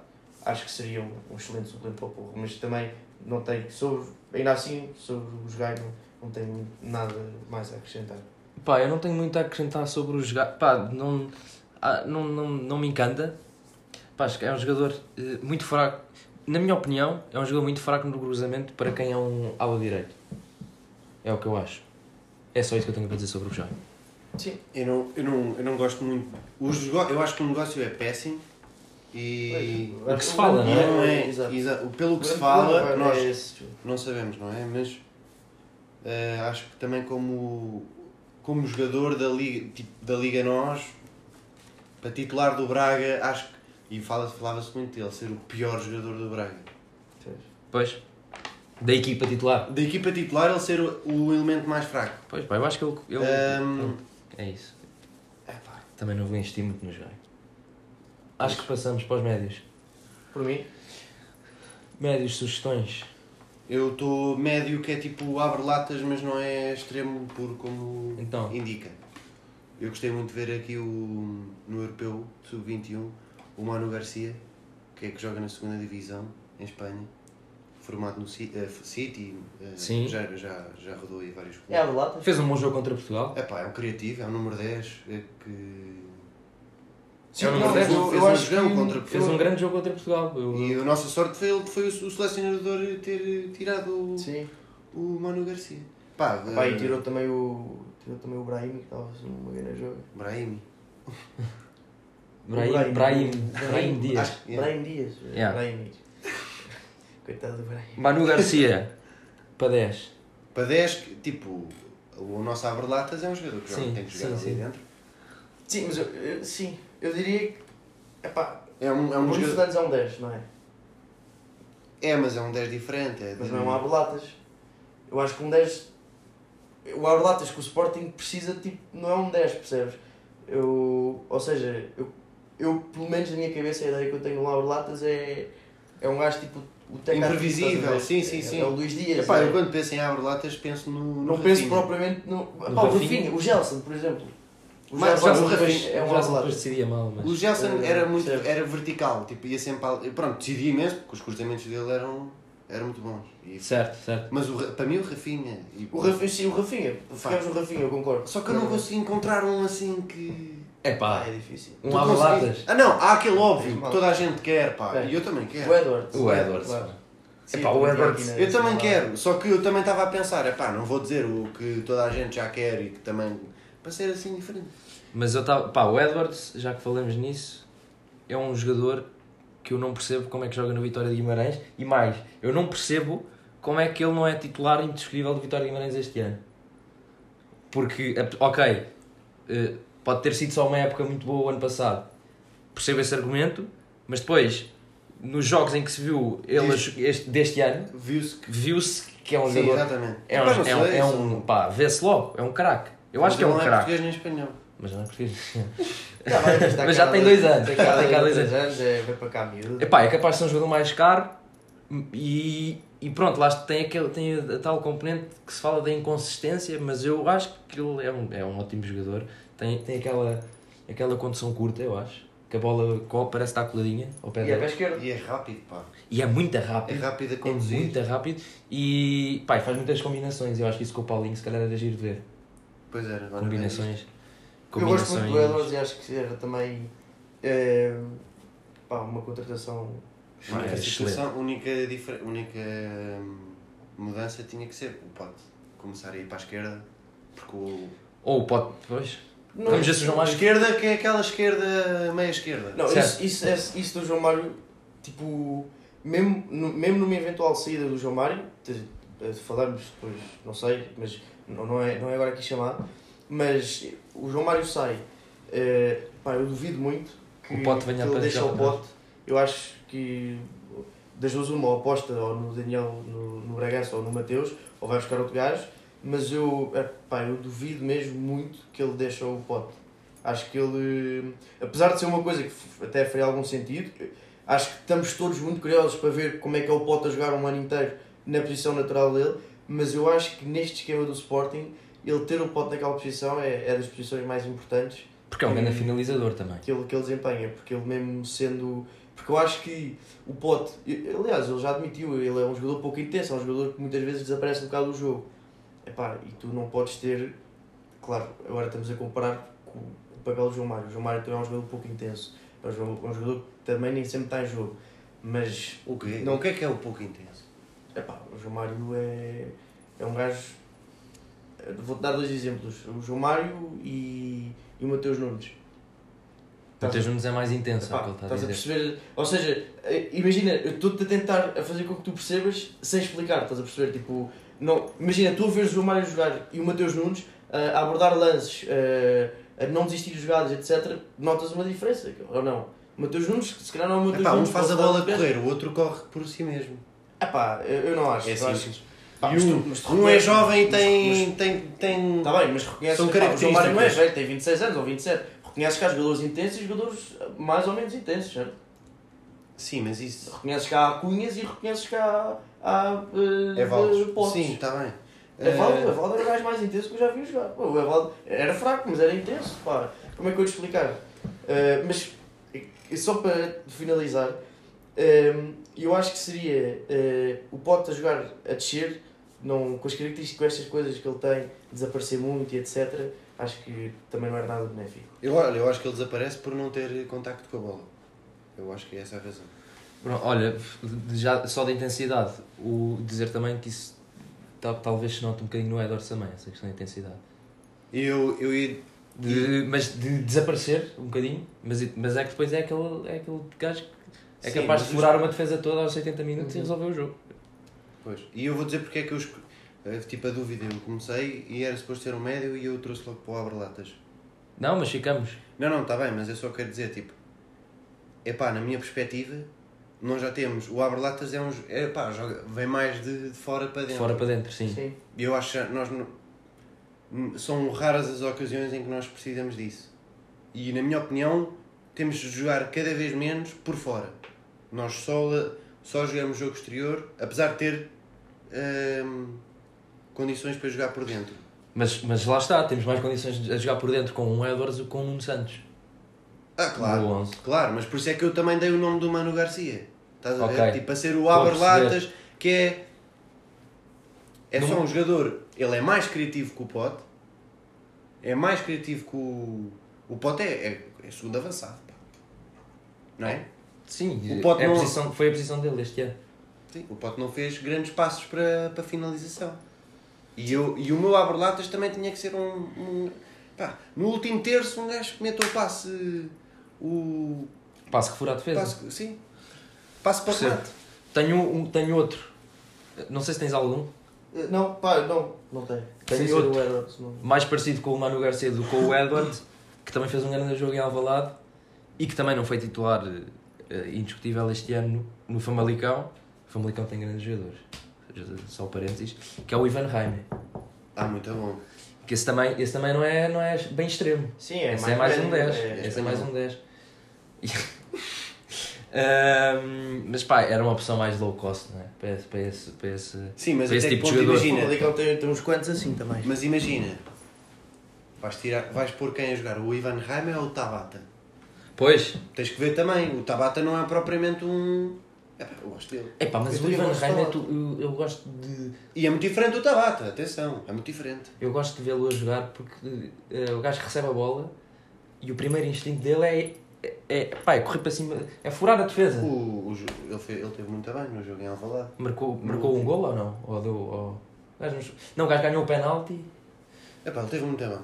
acho que seria um, um excelente suplente para o Porro, mas também não tenho, sobre, ainda assim, sobre os Gai não, não tenho nada mais a acrescentar. Pá, eu não tenho muito a acrescentar sobre o jogar. Pá, não, ah, não, não, não me encanta. Pá, acho que é um jogador eh, muito fraco. Na minha opinião, é um jogador muito fraco no cruzamento para quem é um ala direito. É o que eu acho. É só isso que eu tenho para dizer sobre o jogo. Sim, Eu não, eu não, eu não gosto muito. Os, eu acho que o negócio é péssimo e. o que se fala, não é? Não é, Exato. exa- pelo que se fala, nós é esse, não sabemos, não é? Mas eh, acho que também como, como jogador da Liga, tipo, da Liga Nós, para titular do Braga, acho que. E fala- falava-se muito dele, ser o pior jogador do Braga. Pois. Da equipa titular. Da equipa titular, ele ser o, o elemento mais fraco. Pois, pá, eu acho que ele. ele pronto, é isso. epá, Também não vou investir muito no jogo. Acho que passamos para os médios. Por mim, Médios, sugestões. Eu estou médio que é tipo abre latas, mas não é extremo puro como Então. indica. Eu gostei muito de ver aqui o, no Europeu Sub-21 o Manu Garcia, que é que joga na segunda divisão em Espanha, formado no eh, City, eh, Sim. Já, já, já rodou aí vários clubes. é a lata. Fez um bom jogo contra Portugal. É pá, é um criativo, é um número 10 é que. É o número não, 10, fez, eu- fez eu um acho jogão que contra Fez um grande jogo contra Portugal. Eu- E a nossa sorte foi ele foi o, o selecionador ter tirado o, Sim. o Manu Garcia. Pá, Pá, e eh, tirou também o, tirou também o Brahim, que estava a fazer uma grande jogo. Brahimi. Brahim, Brahim. Brahim, Brahim Dias. Brahim Dias. Yeah. Brahim Dias. Coitado do Brahim. Manu Garcia, para 10. Para 10, que, tipo, o nosso Aberlatas é um jogador que Sim, tem que jogar sim, ali sim. dentro. Sim, mas eu, eu- sim, eu diria que. Epá, É um, é o um jogador. Fernandes é um 10, não é? É, mas é um 10 diferente. É Mas de- não é um Aberlatas. Eu acho que um 10. O Aberlatas que o Sporting precisa, tipo, não é um 10, percebes? Eu, ou seja, eu, eu, pelo menos na minha cabeça, a ideia que eu tenho no Aberlatas é. É um gajo tipo. Imprevisível, sim, sim, É- sim. É o Luís Dias. Epá, é- eu quando penso em Aberlatas penso no. no Não penso Rafinha. propriamente no. Pá, o? Rafinha, o Gelson, por exemplo. O Mas o depois é um depois decidia mal, mas... O era muito percebes? era vertical, tipo, ia sempre. al- Pronto, decidia imenso, porque os cruzamentos dele eram, eram muito bons. E- Certo, certo. Mas o, Ra- para mim o Rafinha. e- O Rafinha, sim, o Rafinha. Ficamos no Rafinha, eu concordo. Só que eu não consegui encontrar um assim que. É Ah, pá, é difícil. um conseguiste- Ah não, há aquele óbvio que toda a gente quer, pá. É. E eu também O quero. Edwards. O Edwards. Claro. pá. Sim, Epá, o Edwards- Eu também quero, só que eu também estava a pensar, é pá, não vou dizer o que toda a gente já quer e que também. para ser assim diferente. Mas eu estava. Pá, o Edwards, já que falamos nisso, é um jogador que eu não percebo como é que joga no Vitória de Guimarães. E mais, eu não percebo como é que ele não é titular indiscutível do Vitória de Guimarães este ano. Porque, ok, eh, pode ter sido só uma época muito boa o ano passado. Percebo esse argumento, mas depois, nos jogos em que se viu ele jo- este, deste ano, Viu-se que. viu-se que é um Sim, jogador. exatamente. É um, é um, é um pá, vê-se logo, é um craque. Eu acho que é um é craque. português nem espanhol. Mas não é português. Tá bem, mas Mas já tem dois- anos, Tem cá tem cá dois dois anos, é, vai para cá miúdo. Epá, é capaz de ser um jogador mais caro e e pronto, lá tem, aquele, tem a, tal componente que se fala da inconsistência, mas eu acho que ele é um, é um ótimo jogador. Tem, tem aquela, aquela condução curta, eu acho. Que a bola parece estar coladinha ao pé e é. E é rápido, pá. E é muito rápido. É rápido a conduzir. É muito rápido. E pá, faz muitas combinações. Eu acho que isso com o Paulinho se calhar era giro de ver. Pois era. Combinações. Eu gosto muito do Edwards e acho que era também é, pá, uma contratação Única, situação, única, única hum, mudança tinha que ser o Pote começar a ir para a esquerda, porque o. Ou o Pote, depois. Não, Vamos ver se o João Mário. Esquerda, que é aquela esquerda, meia esquerda. Não, isso, isso, é, isso do João Mário, tipo, mesmo, no, mesmo numa eventual saída do João Mário, falarmos depois, não sei, mas não, não, é, não é agora aqui chamado, mas o João Mário sai, uh, pá, eu duvido muito que, o pote venha que ele deixe o pote. Eu acho que das duas uma, aposta ou no Daniel, no, no Bragança ou no Mateus, ou vai buscar outro gajo, mas eu, epá, eu duvido mesmo muito que ele deixe o pote. Acho que ele, apesar de ser uma coisa que até faria algum sentido, acho que estamos todos muito curiosos para ver como é que é o pote a jogar um ano inteiro na posição natural dele, mas eu acho que neste esquema do Sporting, ele ter o pote naquela posição é, é das posições mais importantes. Porque é um grande finalizador também. Que ele, que ele desempenha, porque ele mesmo sendo porque eu acho que o Pote, aliás, ele já admitiu, ele é um jogador pouco intenso, é um jogador que muitas vezes desaparece um bocado do jogo. Epá, e tu não podes ter, claro, agora estamos a comparar com o papel do João Mário. O João Mário também é um jogador pouco intenso, é um jogador, é um jogador que também nem sempre está em jogo. Mas. O quê? Não, o que é que é o pouco intenso? Epá, o João Mário é, é um gajo. Vou-te dar dois exemplos: o João Mário e, e o Mateus Nunes Matheus Nunes é mais intenso, é o que ele está a dizer. a perceber? Ou seja, eh, imagina, eu estou-te a tentar a fazer com que tu percebas sem explicar, estás a perceber? Tipo, não, imagina, tu a veres o Mário jogar e o Mateus Nunes uh, a abordar lances, uh, a não desistir de jogadas, etc., notas uma diferença, ou não? O Mateus Nunes, se calhar não é o Mateus Epá, Nunes. Um faz a bola correr, o outro corre por si mesmo. Epá, eu, eu não acho. É simples. Pá, e um, um é jovem e tem, tem, tem. Está bem, mas reconhece que o João Mário não é velho, tem 26 anos ou 27 reconheces que há jogadores intensos e jogadores mais ou menos intensos, certo? Sim, mas isso. Reconheces que há cunhas e reconheces que há. há é Valdo. Sim, está bem. Evaldo, uh... Evaldo era o gajo mais intenso que eu já vi jogar. o Evaldo era fraco, mas era intenso. Pá. Como é que eu te explicar? Uh, mas só para finalizar, uh, eu acho que seria o Pote a jogar a descer, não, com as características, com estas coisas que ele tem, desaparecer muito e etc acho que também não era nada benéfico. Eu, olha, eu acho que ele desaparece por não ter contacto com a bola. Eu acho que essa é a razão. olha, já, só da intensidade, o dizer também que isso tal, talvez se note um bocadinho no Edwards também, essa questão da intensidade. Eu, eu ia. De, mas de desaparecer um bocadinho, mas, mas é que depois é aquele, é aquele gajo que é Sim, capaz de furar uma defesa toda aos 80 minutos uhum. e resolver o jogo. Pois. E eu vou dizer porque é que eu tipo a dúvida, eu comecei e era suposto ser um médio e eu trouxe logo para o Abrelatas. Não, mas ficamos. Não, não, está bem, mas eu só quero dizer, tipo, é pá, na minha perspectiva, nós já temos, o Abrelatas é um, é pá, joga, vem mais de, de fora para dentro. Fora para dentro, sim. sim. E eu acho que nós, são raras as ocasiões em que nós precisamos disso. E na minha opinião, temos de jogar cada vez menos por fora. Nós só, só jogamos jogo exterior, apesar de ter. Hum, condições para jogar por dentro. Mas, mas lá está, temos mais condições a jogar por dentro com um Edwards do que com um Santos. Ah, claro. Claro, mas por isso é que eu também dei o nome do Mano Garcia. Estás a okay. ver? Tipo, a ser o Aberlatas, que é. É só um jogador. Ele é mais criativo que o Pote. É mais criativo que o. O Pote é, é, é segundo avançado. Pá. Não é? Sim, o Pote é não... a posição, foi a posição dele este ano. Sim, o Pote não fez grandes passos para, para finalização. E, eu, e o meu abre-latas também tinha que ser um. um pá, no último terço, um gajo que mete o passe. O. Passe que fura a defesa. Passe, sim. Passe para o. Tenho, um, tenho outro. Não sei se tens algum. Eh, não, pá, não, não tenho. Tenho outro. Edwards, não. Mais parecido com o Manu Garcia do que com o Edwards, que também fez um grande jogo em Alvalade e que também não foi titular uh, indiscutível este ano no, Famalicão. O Famalicão tem grandes jogadores só parênteses, que é o Ivan Reimer. Ah, muito bom. Que esse também, esse também não, é, não é bem extremo. Sim, é esse mais, é mais um 10. É, esse é mais um 10. Um, mas pá, era uma opção mais low cost, não é? Para esse, para esse, para esse, Sim, mas para esse até tipo de jogador. O imagina. Famalicão tem, tem uns quantos assim também. Mas imagina, vais, tirar, vais pôr quem a jogar? O Ivan Raime ou o Tabata? Pois, Tens que ver também, o Tabata não é propriamente um. Epá, eu gosto dele. epá, mas Eu o Ivan tu- eu, eu gosto de. E é muito diferente do Tabata, atenção, é muito diferente. Eu gosto de vê-lo a jogar porque eh, o gajo recebe a bola e o primeiro instinto dele é, é, é, pá, é correr para cima, é furar a defesa. O, o, ele, fez, ele teve muito bem no jogo em Alvalade. Marcou, marcou um gol ou não? Ou deu, ou... não- o gajo ganhou o penalti. Epá, ele teve muito bem.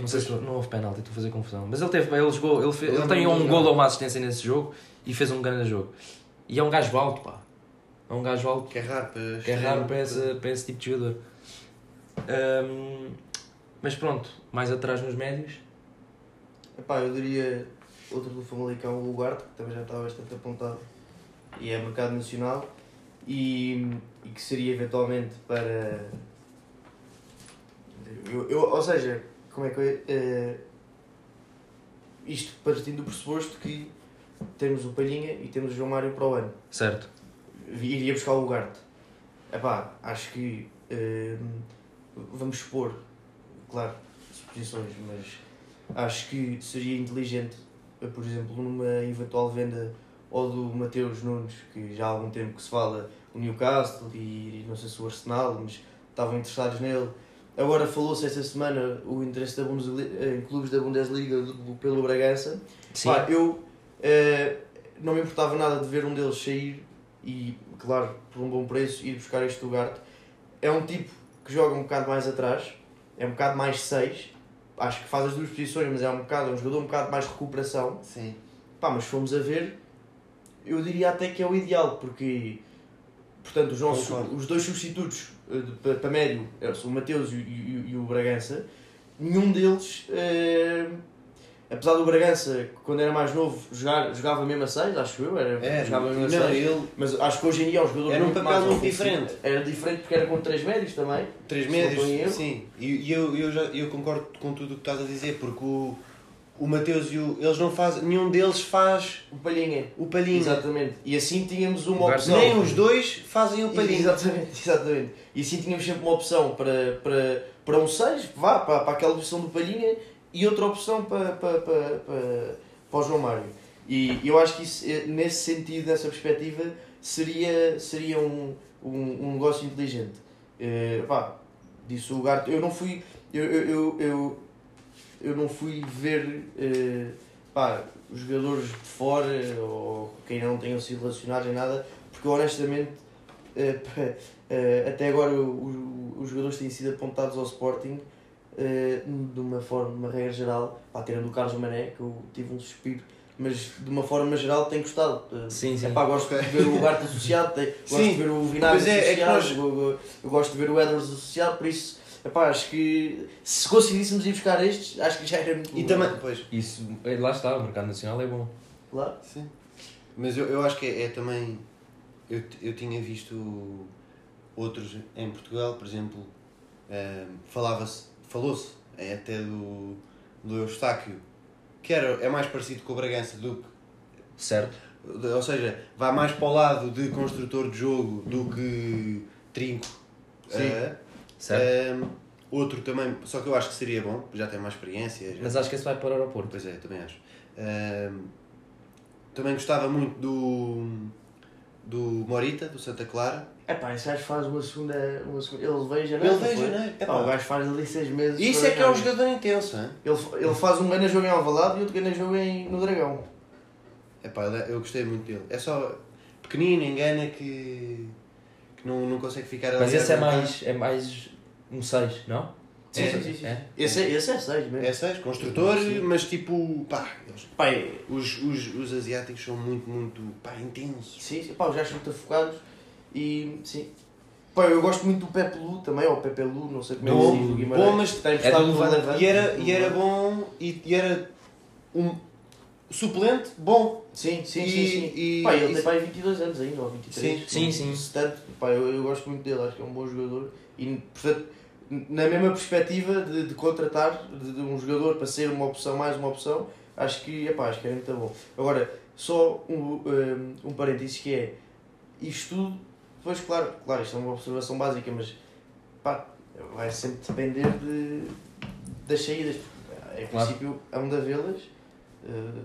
Não, sei se não houve penalti, estou a fazer confusão. Mas ele teve, ele jogou, ele, fez, Eu ele tem um gol ou uma assistência nesse jogo e fez um grande jogo. E é um gajo alto, pá. É um gajo alto Que é raro para. que é raro para esse, para esse tipo de jogador. Ahm, mas pronto, mais atrás nos médios. Epá, eu diria outro do Famalicão, o Ugarte, que também já está bastante apontado. E é mercado nacional. E, e que seria eventualmente para. Eu, eu- ou seja, como é que eu. eh, isto partindo do pressuposto que temos o Palhinha e temos o João Mário para o ano. Certo. Iria buscar o Ugarte. Epá, acho que. eh, vamos expor, claro, suposições, mas acho que seria inteligente, eh, por exemplo, numa eventual venda ou do Mateus Nunes, que já há algum tempo que se fala, o Newcastle e, e não sei se o Arsenal, mas estavam interessados nele. Agora falou-se esta semana o interesse da Bundesliga, em clubes da Bundesliga pelo Bragança. Sim. Pá, eu eh, não me importava nada de ver um deles sair e, claro, por um bom preço, ir buscar este Ugarte. É um tipo que joga um bocado mais atrás, é um bocado mais 6. Acho que faz as duas posições, mas é um bocado, é um jogador um bocado mais recuperação. Sim. Pá, mas se formos a ver, eu diria até que é o ideal, porque portanto, os, nossos, Concordo. os dois substitutos eh, para, médio são o Mateus e, o- e e o Bragança. Nenhum deles, eh, apesar do Bragança, quando era mais novo, jogar, jogava mesmo a 6, acho eu, era, É, jogava mesmo a não, 6. ele. Mas acho que hoje em dia é um jogador Era um papel mais muito diferente. Era diferente porque era com três médios também. Três Se não estou em médios, erro. sim. E, e eu, eu, já, eu concordo com tudo o que estás a dizer, porque o, o Mateus e o. Eles não fazem. Nenhum deles faz O Palhinha. o palhinho. Exatamente. E assim tínhamos uma opção. Nem os dois fazem o palhinho. Exatamente, exatamente. E assim tínhamos sempre uma opção para, para, para um 6, vá, para, para aquela opção do Palhinha, e outra opção para, para, para, para, para o João Mário. E eu acho que isso, eh, nesse sentido, nessa perspectiva, seria, seria um, um, um negócio inteligente. Eh, pá, disse o Garte, eu não fui. Eu, eu, eu, eu, eu não fui ver eh, pá, os jogadores de fora ou quem não tenham sido relacionados em nada, porque honestamente eh, até agora o- o- os jogadores têm sido apontados ao Sporting de uma forma, de uma regra geral, pá, tirando o Carlos Mané, que eu tive um suspiro, mas de uma forma geral tem gostado. Sim, sim. Epá, gosto de ver o Ugarte associado, gosto Sim. de ver o Vinagre é, é associado, nós- eu, eu- eu gosto de ver o Edwards associado, por isso epá, acho que se conseguíssemos ir buscar estes, acho que já era muito E bom. também. Pois. Isso, eh, lá está, o mercado nacional é bom. Claro. Sim. Mas eu, eu acho que é, é também. Eu, eu tinha visto outros em Portugal, por exemplo, eh, falava-se, falou-se eh, até do, do Eustáquio, que era, é mais parecido com o Bragança do que. Certo. Ou seja, vai mais para o lado de construtor de jogo do que trinco. Sim. Eh, Certo. eh, outro também, só que eu acho que seria bom, já tem mais experiência. já- Mas acho que esse vai para o aeroporto. Pois é, também acho. Ahm, também gostava muito do, do Morita, do Santa Clara. Epá, esse gajo faz uma segunda. Uma segunda ele veio em janeiro. Ele veio em janeiro. Epá, o gajo faz ali seis meses. Isso é que é um jogador intenso, hein? Ele, ele faz um grande jogo em Alvalade e outro grande jogo em, no Dragão. É- eu gostei muito dele. É só pequenino, engana que, que não, não consegue ficar ali. Mas esse é mais, é mais um 6, não? Sim, É, sim, sim. sim. é. Esse, é, esse é seis mesmo. É seis, construtor, Sim. mas tipo, pá, eles- Pai, os, os, os asiáticos são muito, muito, pá, intensos. sim, sim, pá, os gajos são muito focados e sim. Pá, eu gosto muito do Pepe Lu também, ou Pepe Lu, não sei como é que do Guimarães. bom, mas está é emprestado do. Levante. E era, e era bom, e, e era um suplente bom. Sim, sim, E- sim. sim. e- pá, ele e- tem pá, aí 22 anos ainda, ou 23. Sim, sim, sim. Se tanto, pá, eu, eu gosto muito dele, acho que é um bom jogador. E, portanto, na mesma perspectiva de, de contratar de, de um jogador para ser uma opção, mais uma opção, acho que, epá, acho que é muito bom. Agora, só um, um, um parênteses que é isto tudo, pois claro, claro, isto é uma observação básica, mas pá, vai sempre depender de, das saídas. Em claro. princípio, a um da vê-las uh,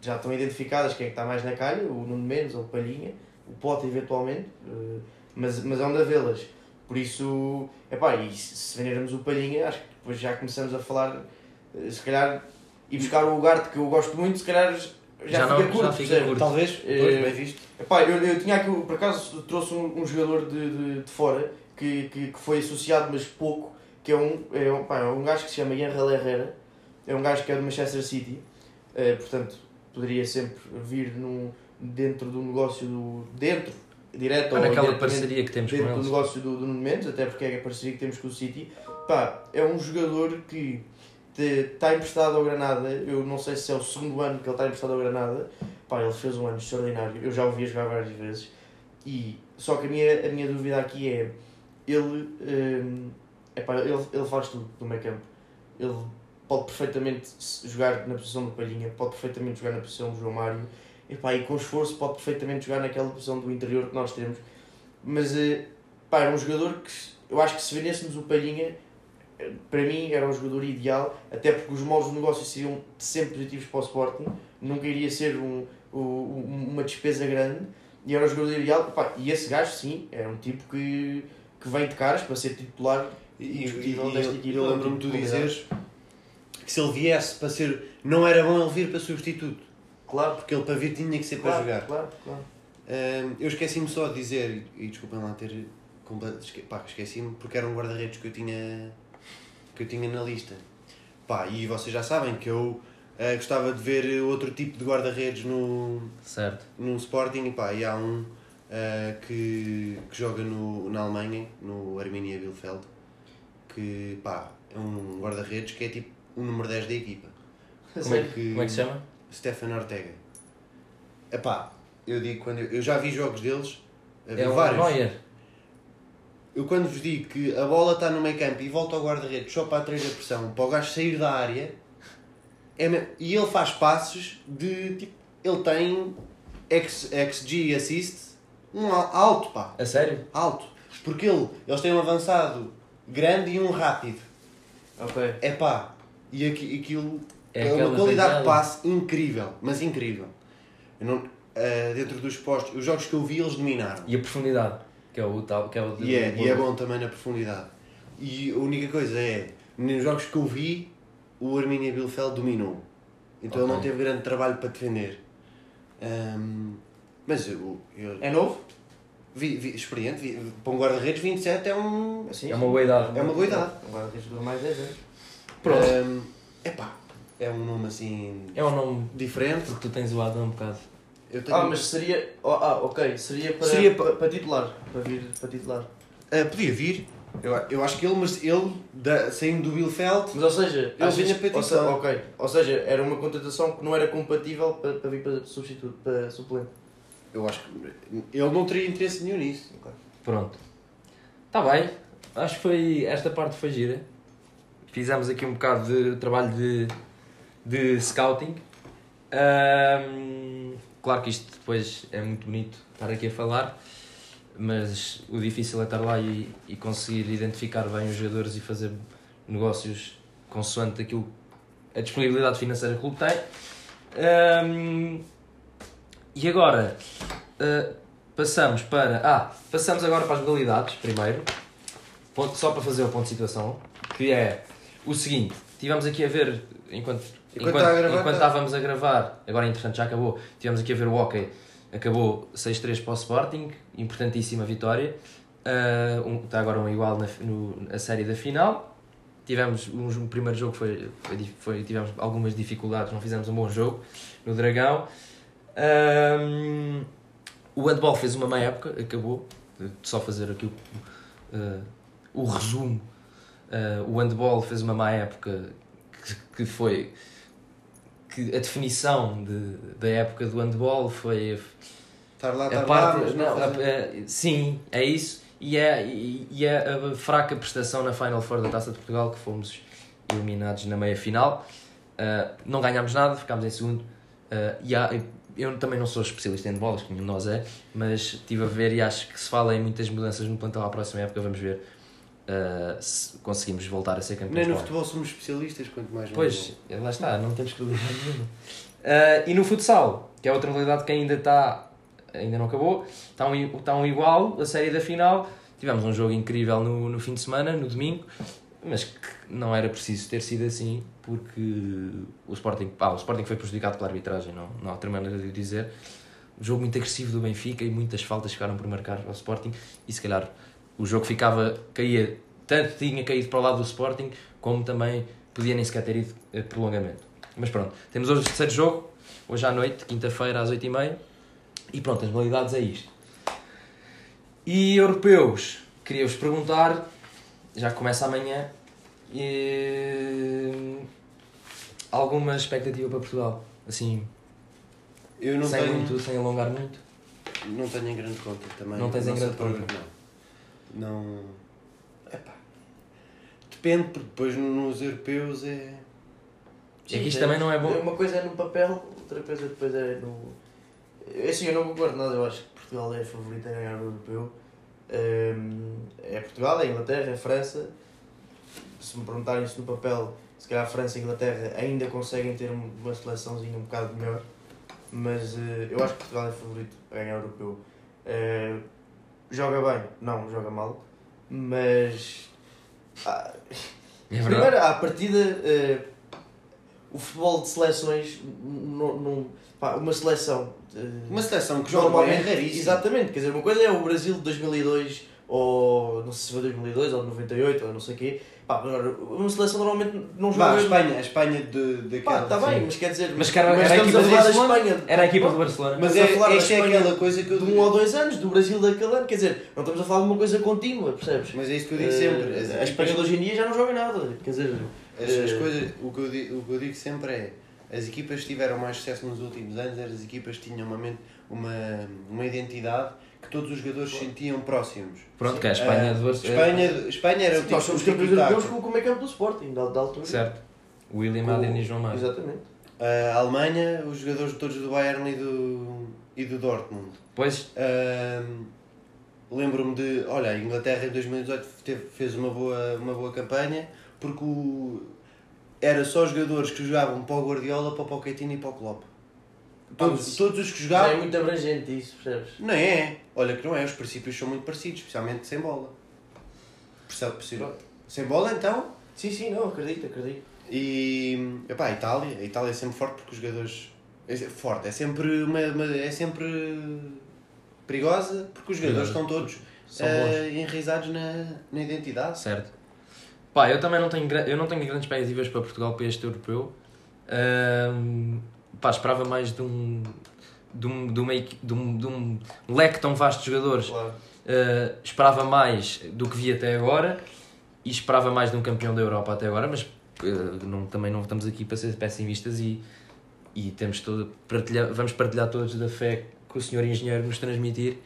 já estão identificadas quem é que está mais na calha, o Nuno Menos ou o Palhinha, o Pote eventualmente, uh, mas, mas é um da vê-las. Por isso, epá, e se, vendermos o Palhinha, acho que depois já começamos a falar, uh, se calhar, e buscar o lugar que eu gosto muito, se calhar já, já fica não, curto, já fica curto. Talvez, pois, bem visto. Epá, eu, eu tinha aqui, por acaso, trouxe um, um jogador de, de, de fora que, que, que, foi associado, mas pouco, que é um, é um, pá, é um gajo que se chama Ian Herrera, é um gajo que é do Manchester City, uh, portanto, poderia sempre vir num, dentro do negócio do. dentro, direto ou naquela parceria que temos dentro com do negócio do, do Nuno Mendes, até porque é a parceria que temos com o City. Pá, é um jogador que está emprestado ao Granada, eu não sei se é o segundo ano que ele está emprestado ao Granada, pá, ele fez um ano extraordinário, eu já o vi jogar várias vezes, e só que a minha, a minha dúvida aqui é, ele, um, epá, ele, ele faz tudo no meio campo, ele pode perfeitamente jogar na posição do Palhinha, pode perfeitamente jogar na posição do João Mário, epá, e com esforço pode perfeitamente jogar naquela posição do interior que nós temos. Mas uh, pá, era um jogador que eu acho que se vendêssemos o Palhinha, eh, para mim era um jogador ideal, até porque os moldes do negócio seriam sempre positivos para o Sporting, nunca iria ser um, um, uma despesa grande, e era um jogador ideal. Epá, e esse gajo, sim, era um tipo que, que vem de caras para ser titular e, e, e eu lembro-me de tu dizeres que se ele viesse para ser. Não era bom ele vir para substituto. Claro. Porque ele para vir tinha que ser claro, para jogar. Claro, claro. Uh, eu esqueci-me só de dizer, e desculpem lá ter. Pá, esqueci-me porque era um guarda-redes que eu tinha. que eu tinha na lista. Pá, e vocês já sabem que eu uh, gostava de ver outro tipo de guarda-redes no. Certo. no Sporting e pá, e há um. Uh, que, que joga no, na Alemanha, no Arminia Bielefeld, que pá, é um guarda-redes que é tipo o número 10 da equipa. Como é, que, como é que se chama? Stefan Ortega. Epá, eu digo quando eu, eu já vi jogos deles, é o vários. Neuer. Eu quando vos digo que a bola está no meio campo e volta ao guarda-redes só para a três da pressão, para o gajo sair da área, é, e ele faz passos de tipo, ele tem X, XG assist um alto, pá. A sério? Alto. Porque ele, eles têm um avançado grande e um rápido. Ok. É pá, e aquilo é, é uma qualidade de passe incrível, mas incrível. Não, uh, dentro dos postos, os jogos que eu vi, eles dominaram. E a profundidade, que é o tal. Que é o e, é, e é bom também na profundidade. E a única coisa é, nos jogos que eu vi, o Arminia Bielefeld dominou. Então okay. ele não teve grande trabalho para defender. Um, mas eu, eu, É novo? Vi, vi, experiente, vi, para um guarda-redes 27 é um. Assim, é uma boa idade. É uma boa idade. Um guarda-redes de mais 10 anos. Pronto. Um, epá, é um nome assim. É um nome diferente. Porque tu tens o Adam um bocado. Eu tenho... Ah, mas seria. Oh, ah, ok. Seria para, seria para, para titular. Para vir para titular. Uh, podia vir. Eu, eu acho que ele, mas ele, da, saindo do Bielefeld. Mas ou seja, ele vinha para titular. Ok. Ou seja, era uma contratação que não era compatível para, para vir para substituto, para suplente. Eu acho que ele não teria interesse nenhum nisso. Okay. Pronto. Está bem. Acho que foi. Esta parte foi gira. Fizemos aqui um bocado de trabalho de, de scouting. Um, claro que isto depois é muito bonito estar aqui a falar, mas o difícil é estar lá e, e conseguir identificar bem os jogadores e fazer negócios consoante aquilo, a disponibilidade financeira que o clube tem. Um, e agora uh, passamos para. Ah, passamos agora para as modalidades primeiro, ponto, só para fazer o ponto de situação, que é o seguinte: tivemos aqui a ver, enquanto, enquanto, enquanto, gravar, enquanto tá. estávamos a gravar, agora entretanto já acabou, tivemos aqui a ver o hockey, acabou 6-3 para o Sporting, importantíssima vitória. Uh, um, está agora um igual na no, série da final. Tivemos um, um primeiro jogo foi, foi, foi, tivemos algumas dificuldades, não fizemos um bom jogo no Dragão. Um, o handball fez uma má época, acabou. Só fazer aqui o, uh, o resumo. Uh, o handball fez uma má época que, que foi. que a definição de, da época do handball foi. Estar lá, estar parte, lá, não, a, a, Sim, é isso. E é, e, e é a fraca prestação na Final Four da Taça de Portugal que fomos eliminados na meia final. Uh, não ganhámos nada, ficámos em segundo. Uh, e há, eu também não sou especialista em bolas, como nós é, mas estive a ver e acho que se fala em muitas mudanças no plantel à próxima época, vamos ver uh, se conseguimos voltar a ser campeões. Nem no futebol somos especialistas, quanto mais Pois, lá está, não temos que nenhuma. Uh, e no futsal, que é outra realidade que ainda está, ainda não acabou, está um, está um igual, a série da final, tivemos um jogo incrível no, no fim de semana, no domingo, mas que não era preciso ter sido assim, porque o Sporting, ah, o Sporting foi prejudicado pela arbitragem, não, não há outra maneira de dizer. Um jogo muito agressivo do Benfica e muitas faltas ficaram por marcar ao Sporting e se calhar o jogo ficava, caía, tanto tinha caído para o lado do Sporting, como também podia nem sequer ter ido a prolongamento. Mas pronto, temos hoje o terceiro jogo, hoje à noite, quinta-feira às 8h30, e pronto, as modalidades é isto. E europeus, queria-vos perguntar, já começa amanhã, e... alguma expectativa para Portugal? Assim, eu não sem, tenho... muito, sem alongar muito? Não tenho em grande conta também. Não tens em grande conta? Não. Não. Epá. Depende, porque depois nos europeus é. Sim, é que isto é, também não é bom. Uma coisa é no papel, outra coisa depois é no. É assim, eu não concordo nada, eu acho que Portugal é a favorita a ganhar o europeu. Hum, é Portugal, é Inglaterra, é França. Se me perguntarem se no papel, se calhar a França e a Inglaterra ainda conseguem ter uma seleçãozinha um bocado melhor. Mas uh, eu acho que Portugal é favorito a ganhar o europeu. Joga bem? Não, joga mal. Mas. Ah, é primeiro, à partida, uh, o futebol de seleções, não, pá, uma seleção. Uh, uma seleção que joga bem é raríssimo. Exatamente, quer dizer, uma coisa é o Brasil de 2002, ou não sei se foi 2002 ou 98, ou não sei o quê. Pá, uma seleção normalmente não joga. Pá, a Espanha, a Espanha de, daquela. Pá, está bem, mas quer dizer. Mas, cara, mas era, a equipa do Barcelona, era a equipa do Barcelona. Mas é, falar esta é aquela coisa que eu. De um ou dois anos, do Brasil daquele ano, quer dizer, não estamos a falar de uma coisa contínua, percebes? Mas é isso que eu digo sempre. Uh, a Espanha de hoje em dia já não joga nada, quer dizer. As, as coisas, o que, eu digo, o que eu digo sempre é as equipas que tiveram mais sucesso nos últimos anos eram as equipas que tinham uma, uma, uma identidade todos os jogadores se sentiam próximos. Pronto, que é a Espanha... Uh, Espanha, Espanha era o tipo Nós somos campeões europeus com o meio campo do Sporting, da, da altura. Certo. William Adin e João Mário. Exatamente. Uh, a Alemanha, os jogadores todos do Bayern e do, e do Dortmund. Pois. Uh, Lembro-me de... Olha, a Inglaterra em 2018 teve, fez uma boa, uma boa campanha porque o, era só jogadores que jogavam para o Guardiola, para o Pochettino e para o Klopp. Todos, todos os que jogavam. Não é muito abrangente isso, percebes? Não é. Olha que não é. Os princípios são muito parecidos, especialmente sem bola. Percebe? Sem bola, então? Sim, sim, não, acredito, acredito. E. Epá, a Itália. A Itália é sempre forte porque os jogadores. É forte, é sempre. Uma, uma é sempre. perigosa porque os jogadores estão todos uh, enraizados na, na identidade. Certo. Pá, eu também não tenho, eu não tenho grandes expectativas para Portugal para este europeu. Um, pá, esperava mais de um, de um, de, uma, de, um, de um leque tão vasto de jogadores. Claro. Uh, esperava mais do que vi até agora e esperava mais de um campeão da Europa até agora, mas uh, não, também não estamos aqui para ser pessimistas e, e temos todo, partilhar, vamos partilhar todos da fé que o senhor engenheiro nos transmitir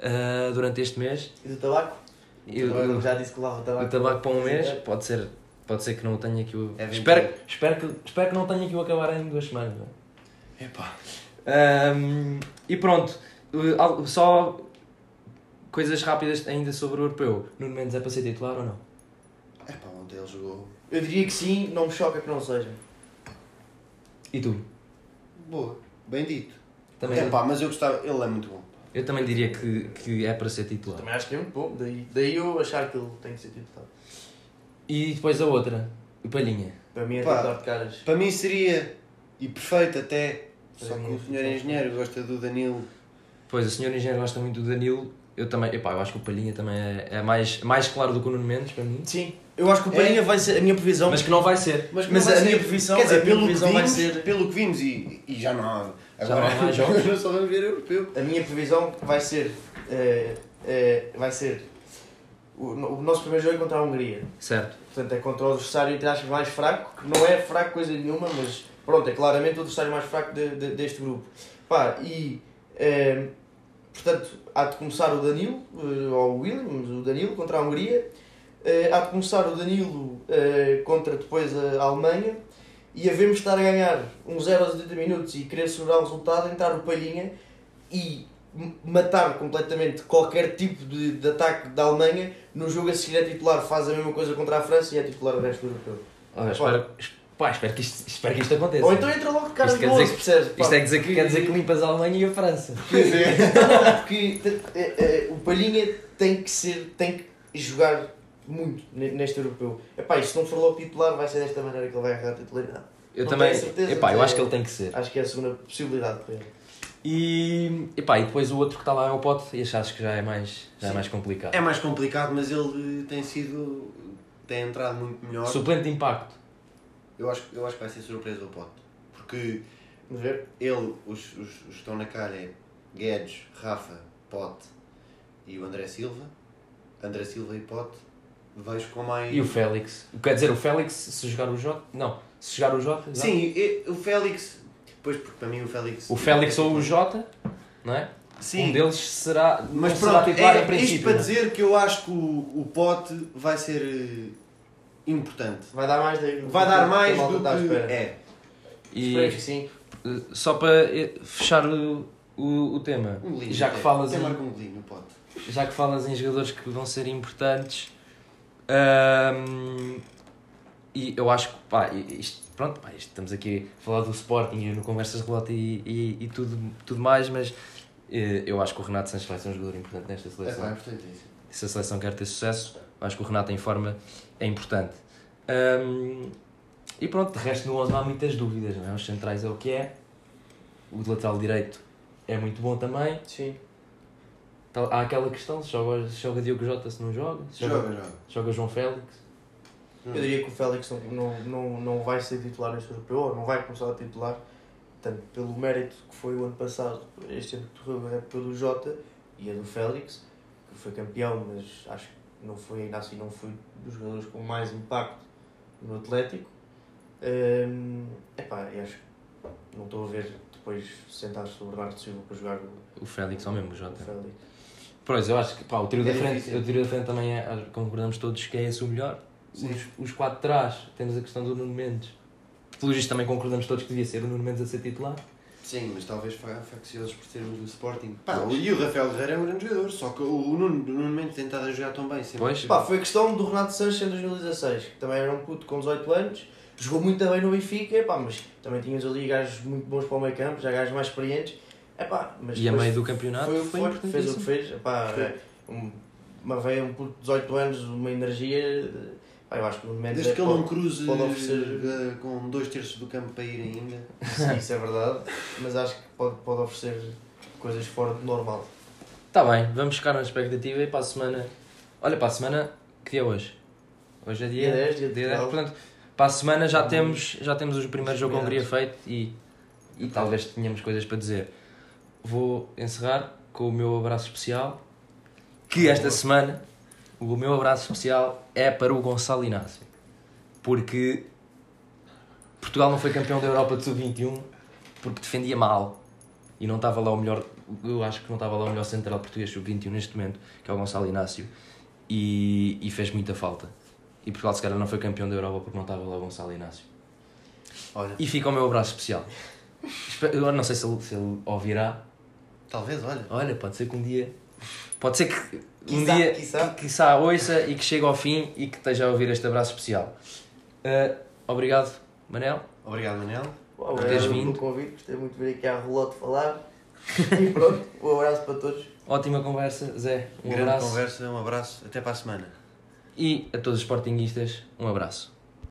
uh, durante este mês. E do tabaco? Eu, eu, já disse que lava o tabaco. O tabaco para um mês, pode ser, pode ser que não tenha aqui o. É espero, espero, que, espero que não tenha aqui o acabar em duas semanas. É pá. Um, e pronto, só coisas rápidas ainda sobre o europeu. Nuno Mendes é para ser titular ou não? É pá, ontem ele jogou. Eu diria que sim, não me choca que não seja. E tu? Boa, bem dito. Também é pá, mas eu gostava, ele é muito bom. Eu também diria que, que é para ser titular. Eu também acho que é muito bom, daí, daí eu achar que ele tem que ser titular. E depois a outra, o Palhinha. Para mim é Pá, titular de caras. Para mim seria, e perfeito até, só que o senhor engenheiro gosta do Danilo. Pois, o senhor engenheiro gosta muito do Danilo. Eu também, epá, eu acho que o Palhinha também é, é mais, mais claro do que o Nuno Mendes para mim. Sim, eu acho que o Palhinha é. vai ser a minha previsão. Mas que não vai ser. Mas, mas a ser. minha previsão, Quer dizer, pelo, que vimos, vai ser... pelo que vimos, e, e já não há Agora já não há jogos, só vamos ver europeu. A minha previsão vai ser. É, é, vai ser. O, o, nosso primeiro jogo é contra a Hungria. Certo. Portanto, é contra o adversário, entre aspas, mais fraco, que não é fraco coisa nenhuma, mas pronto, é claramente o adversário mais fraco de, de, deste grupo. Pá, e. É, portanto, há de começar o Danilo, eh, ou o Williams, o Danilo contra a Hungria. há de começar o Danilo contra depois a Alemanha e havemos estar a ganhar um 0 aos 80 minutos e querer segurar o resultado, entrar o Palhinha e matar completamente qualquer tipo de, de ataque da Alemanha, no jogo a seguir é titular, faz a mesma coisa contra a França e é titular o resto do europeu. Olha, espero, pá, espero, que isto, espero que isto aconteça. Ou então entra logo de cara isto de gozo, percebes? Isto é dizer, que, quer dizer que limpas a Alemanha e a França. Pois é. porque é, é, o Palhinha tem que ser, tem que jogar muito neste europeu. Epá, e se não for logo titular, vai ser desta maneira que ele vai agarrar a titularidade. Eu Não também. tenho certeza, Epá, eu acho é- que ele tem que ser. Acho que é a segunda possibilidade para ele. E, epá, e depois o outro que está lá é o Pote e achaste que já é mais, já é mais complicado. É mais complicado, mas ele tem sido. tem entrado muito melhor. Suplente de impacto. Eu acho, eu acho que vai ser surpresa o Pote. Porque Vamos ver? ele, os, os, os que estão na calha é Guedes, Rafa, Pote e o André Silva. André Silva e Pote vejo com mais. E o Félix. Quer dizer, o Félix, se jogar o Jota. Não, se jogar o Jota. já. Sim, e- o Félix. Pois, porque para mim o Félix. O Félix ou o Jota, não é? Sim, Um deles será. mas será pronto, titular é, em princípio. isto para não é? dizer que eu acho que o, o Pote vai ser eh, importante. Vai dar mais do Vai dar mais do que. espera. É. E Esperemos que sim. eh, só para eh, fechar o, o, o tema, Um golinho, já que é. falas em, um golinho, o Pote. já que falas em jogadores que vão ser importantes, e eu acho que, pá, isto, pronto, pá, isto, estamos aqui a falar do Sporting e no Conversas de Relota e, e, e tudo, tudo mais, mas eh, eu acho que o Renato Sanches vai ser um jogador importante nesta É, seleção. é importantíssimo. Se a seleção quer ter sucesso, acho que o Renato em forma é importante. Ahm, e pronto, de resto no 11 não há muitas dúvidas, não é? Os centrais é o que é, o lateral direito é muito bom também. Sim. Há aquela questão, se joga, se joga Diogo Jota, se não joga, se joga, Joga, joga. joga João Félix. Eu diria que o Félix não, não, não, não vai ser titular neste europeu, ou não vai começar a titular, tanto pelo mérito que foi o ano passado, este ano que correu a época do Jota e a do Félix, que foi campeão, mas acho que não foi, ainda assim não foi dos jogadores com mais impacto no Atlético. Hum, epá, eu acho que não estou a ver depois sentar-se o Bernardo Silva para jogar o, O Félix ou mesmo o Jota. Pois, eu acho que pá, o trio É da frente, difícil. o trio da frente também é, concordamos todos que é esse o melhor. Sim. Os, os quatro de trás, temos a questão do Nuno Mendes. Pelo visto também concordamos todos que devia ser o Nuno Mendes a ser titular. Sim, mas talvez fa- facciosos por sermos do Sporting. Pá, o- e o Rafael Guerreiro é um grande jogador, só que o, o Nuno, o Nuno Mendes tem estado a jogar tão bem. Sempre. Pois. Pá, foi a questão do Renato Sanches em 2016, que também era um puto com 18 anos, jogou muito bem no Benfica, pá, mas também tínhamos ali gajos muito bons para o meio campo, já gajos mais experientes. Epá, mas E a meio do campeonato foi, o que foi foi, fez o que fez. Epá, é, um, uma veia, um puto de 18 anos, uma energia. Pá, eu acho que no momento Desde é que ele não cruze pode oferecer- eh, com dois terços do campo para ir ainda. Sim, isso é verdade, mas acho que pode, pode oferecer coisas fora do normal. Está bem, vamos ficar na expectativa e para a semana. Olha, para a semana, que dia é hoje? Hoje é dia, Dia 10, dia dia Portugal. Portanto, para a semana já temos, já temos o primeiro jogo com a Hungria feito e, e talvez tenhamos coisas para dizer. Vou encerrar com o meu abraço especial. Que esta semana o meu abraço especial é para o Gonçalo Inácio. Porque Portugal não foi campeão da Europa de Sub-21 porque defendia mal e não estava lá o melhor, eu acho que não estava lá o melhor central português sub-21 neste momento, que é o Gonçalo Inácio, e, e fez muita falta. E Portugal se calhar não foi campeão da Europa porque não estava lá o Gonçalo Inácio. Olha, E fica o meu abraço especial. Eu não sei se ele, se ele ouvirá. talvez, olha. Olha, pode ser que um dia. Pode ser que um Quiçá, dia quiçá. que, quiçá ouça e que chegue ao fim e que esteja a ouvir este abraço especial. Uh, obrigado, Manel. Obrigado, Manel. Uau, Por teres obrigado vindo. pelo convite, gostei muito de vir aqui à Rolote falar. e pronto, um abraço para todos. Ótima conversa, Zé. Um Grande abraço. conversa, um abraço. Até para a semana. E a todos os sportinguistas, um abraço.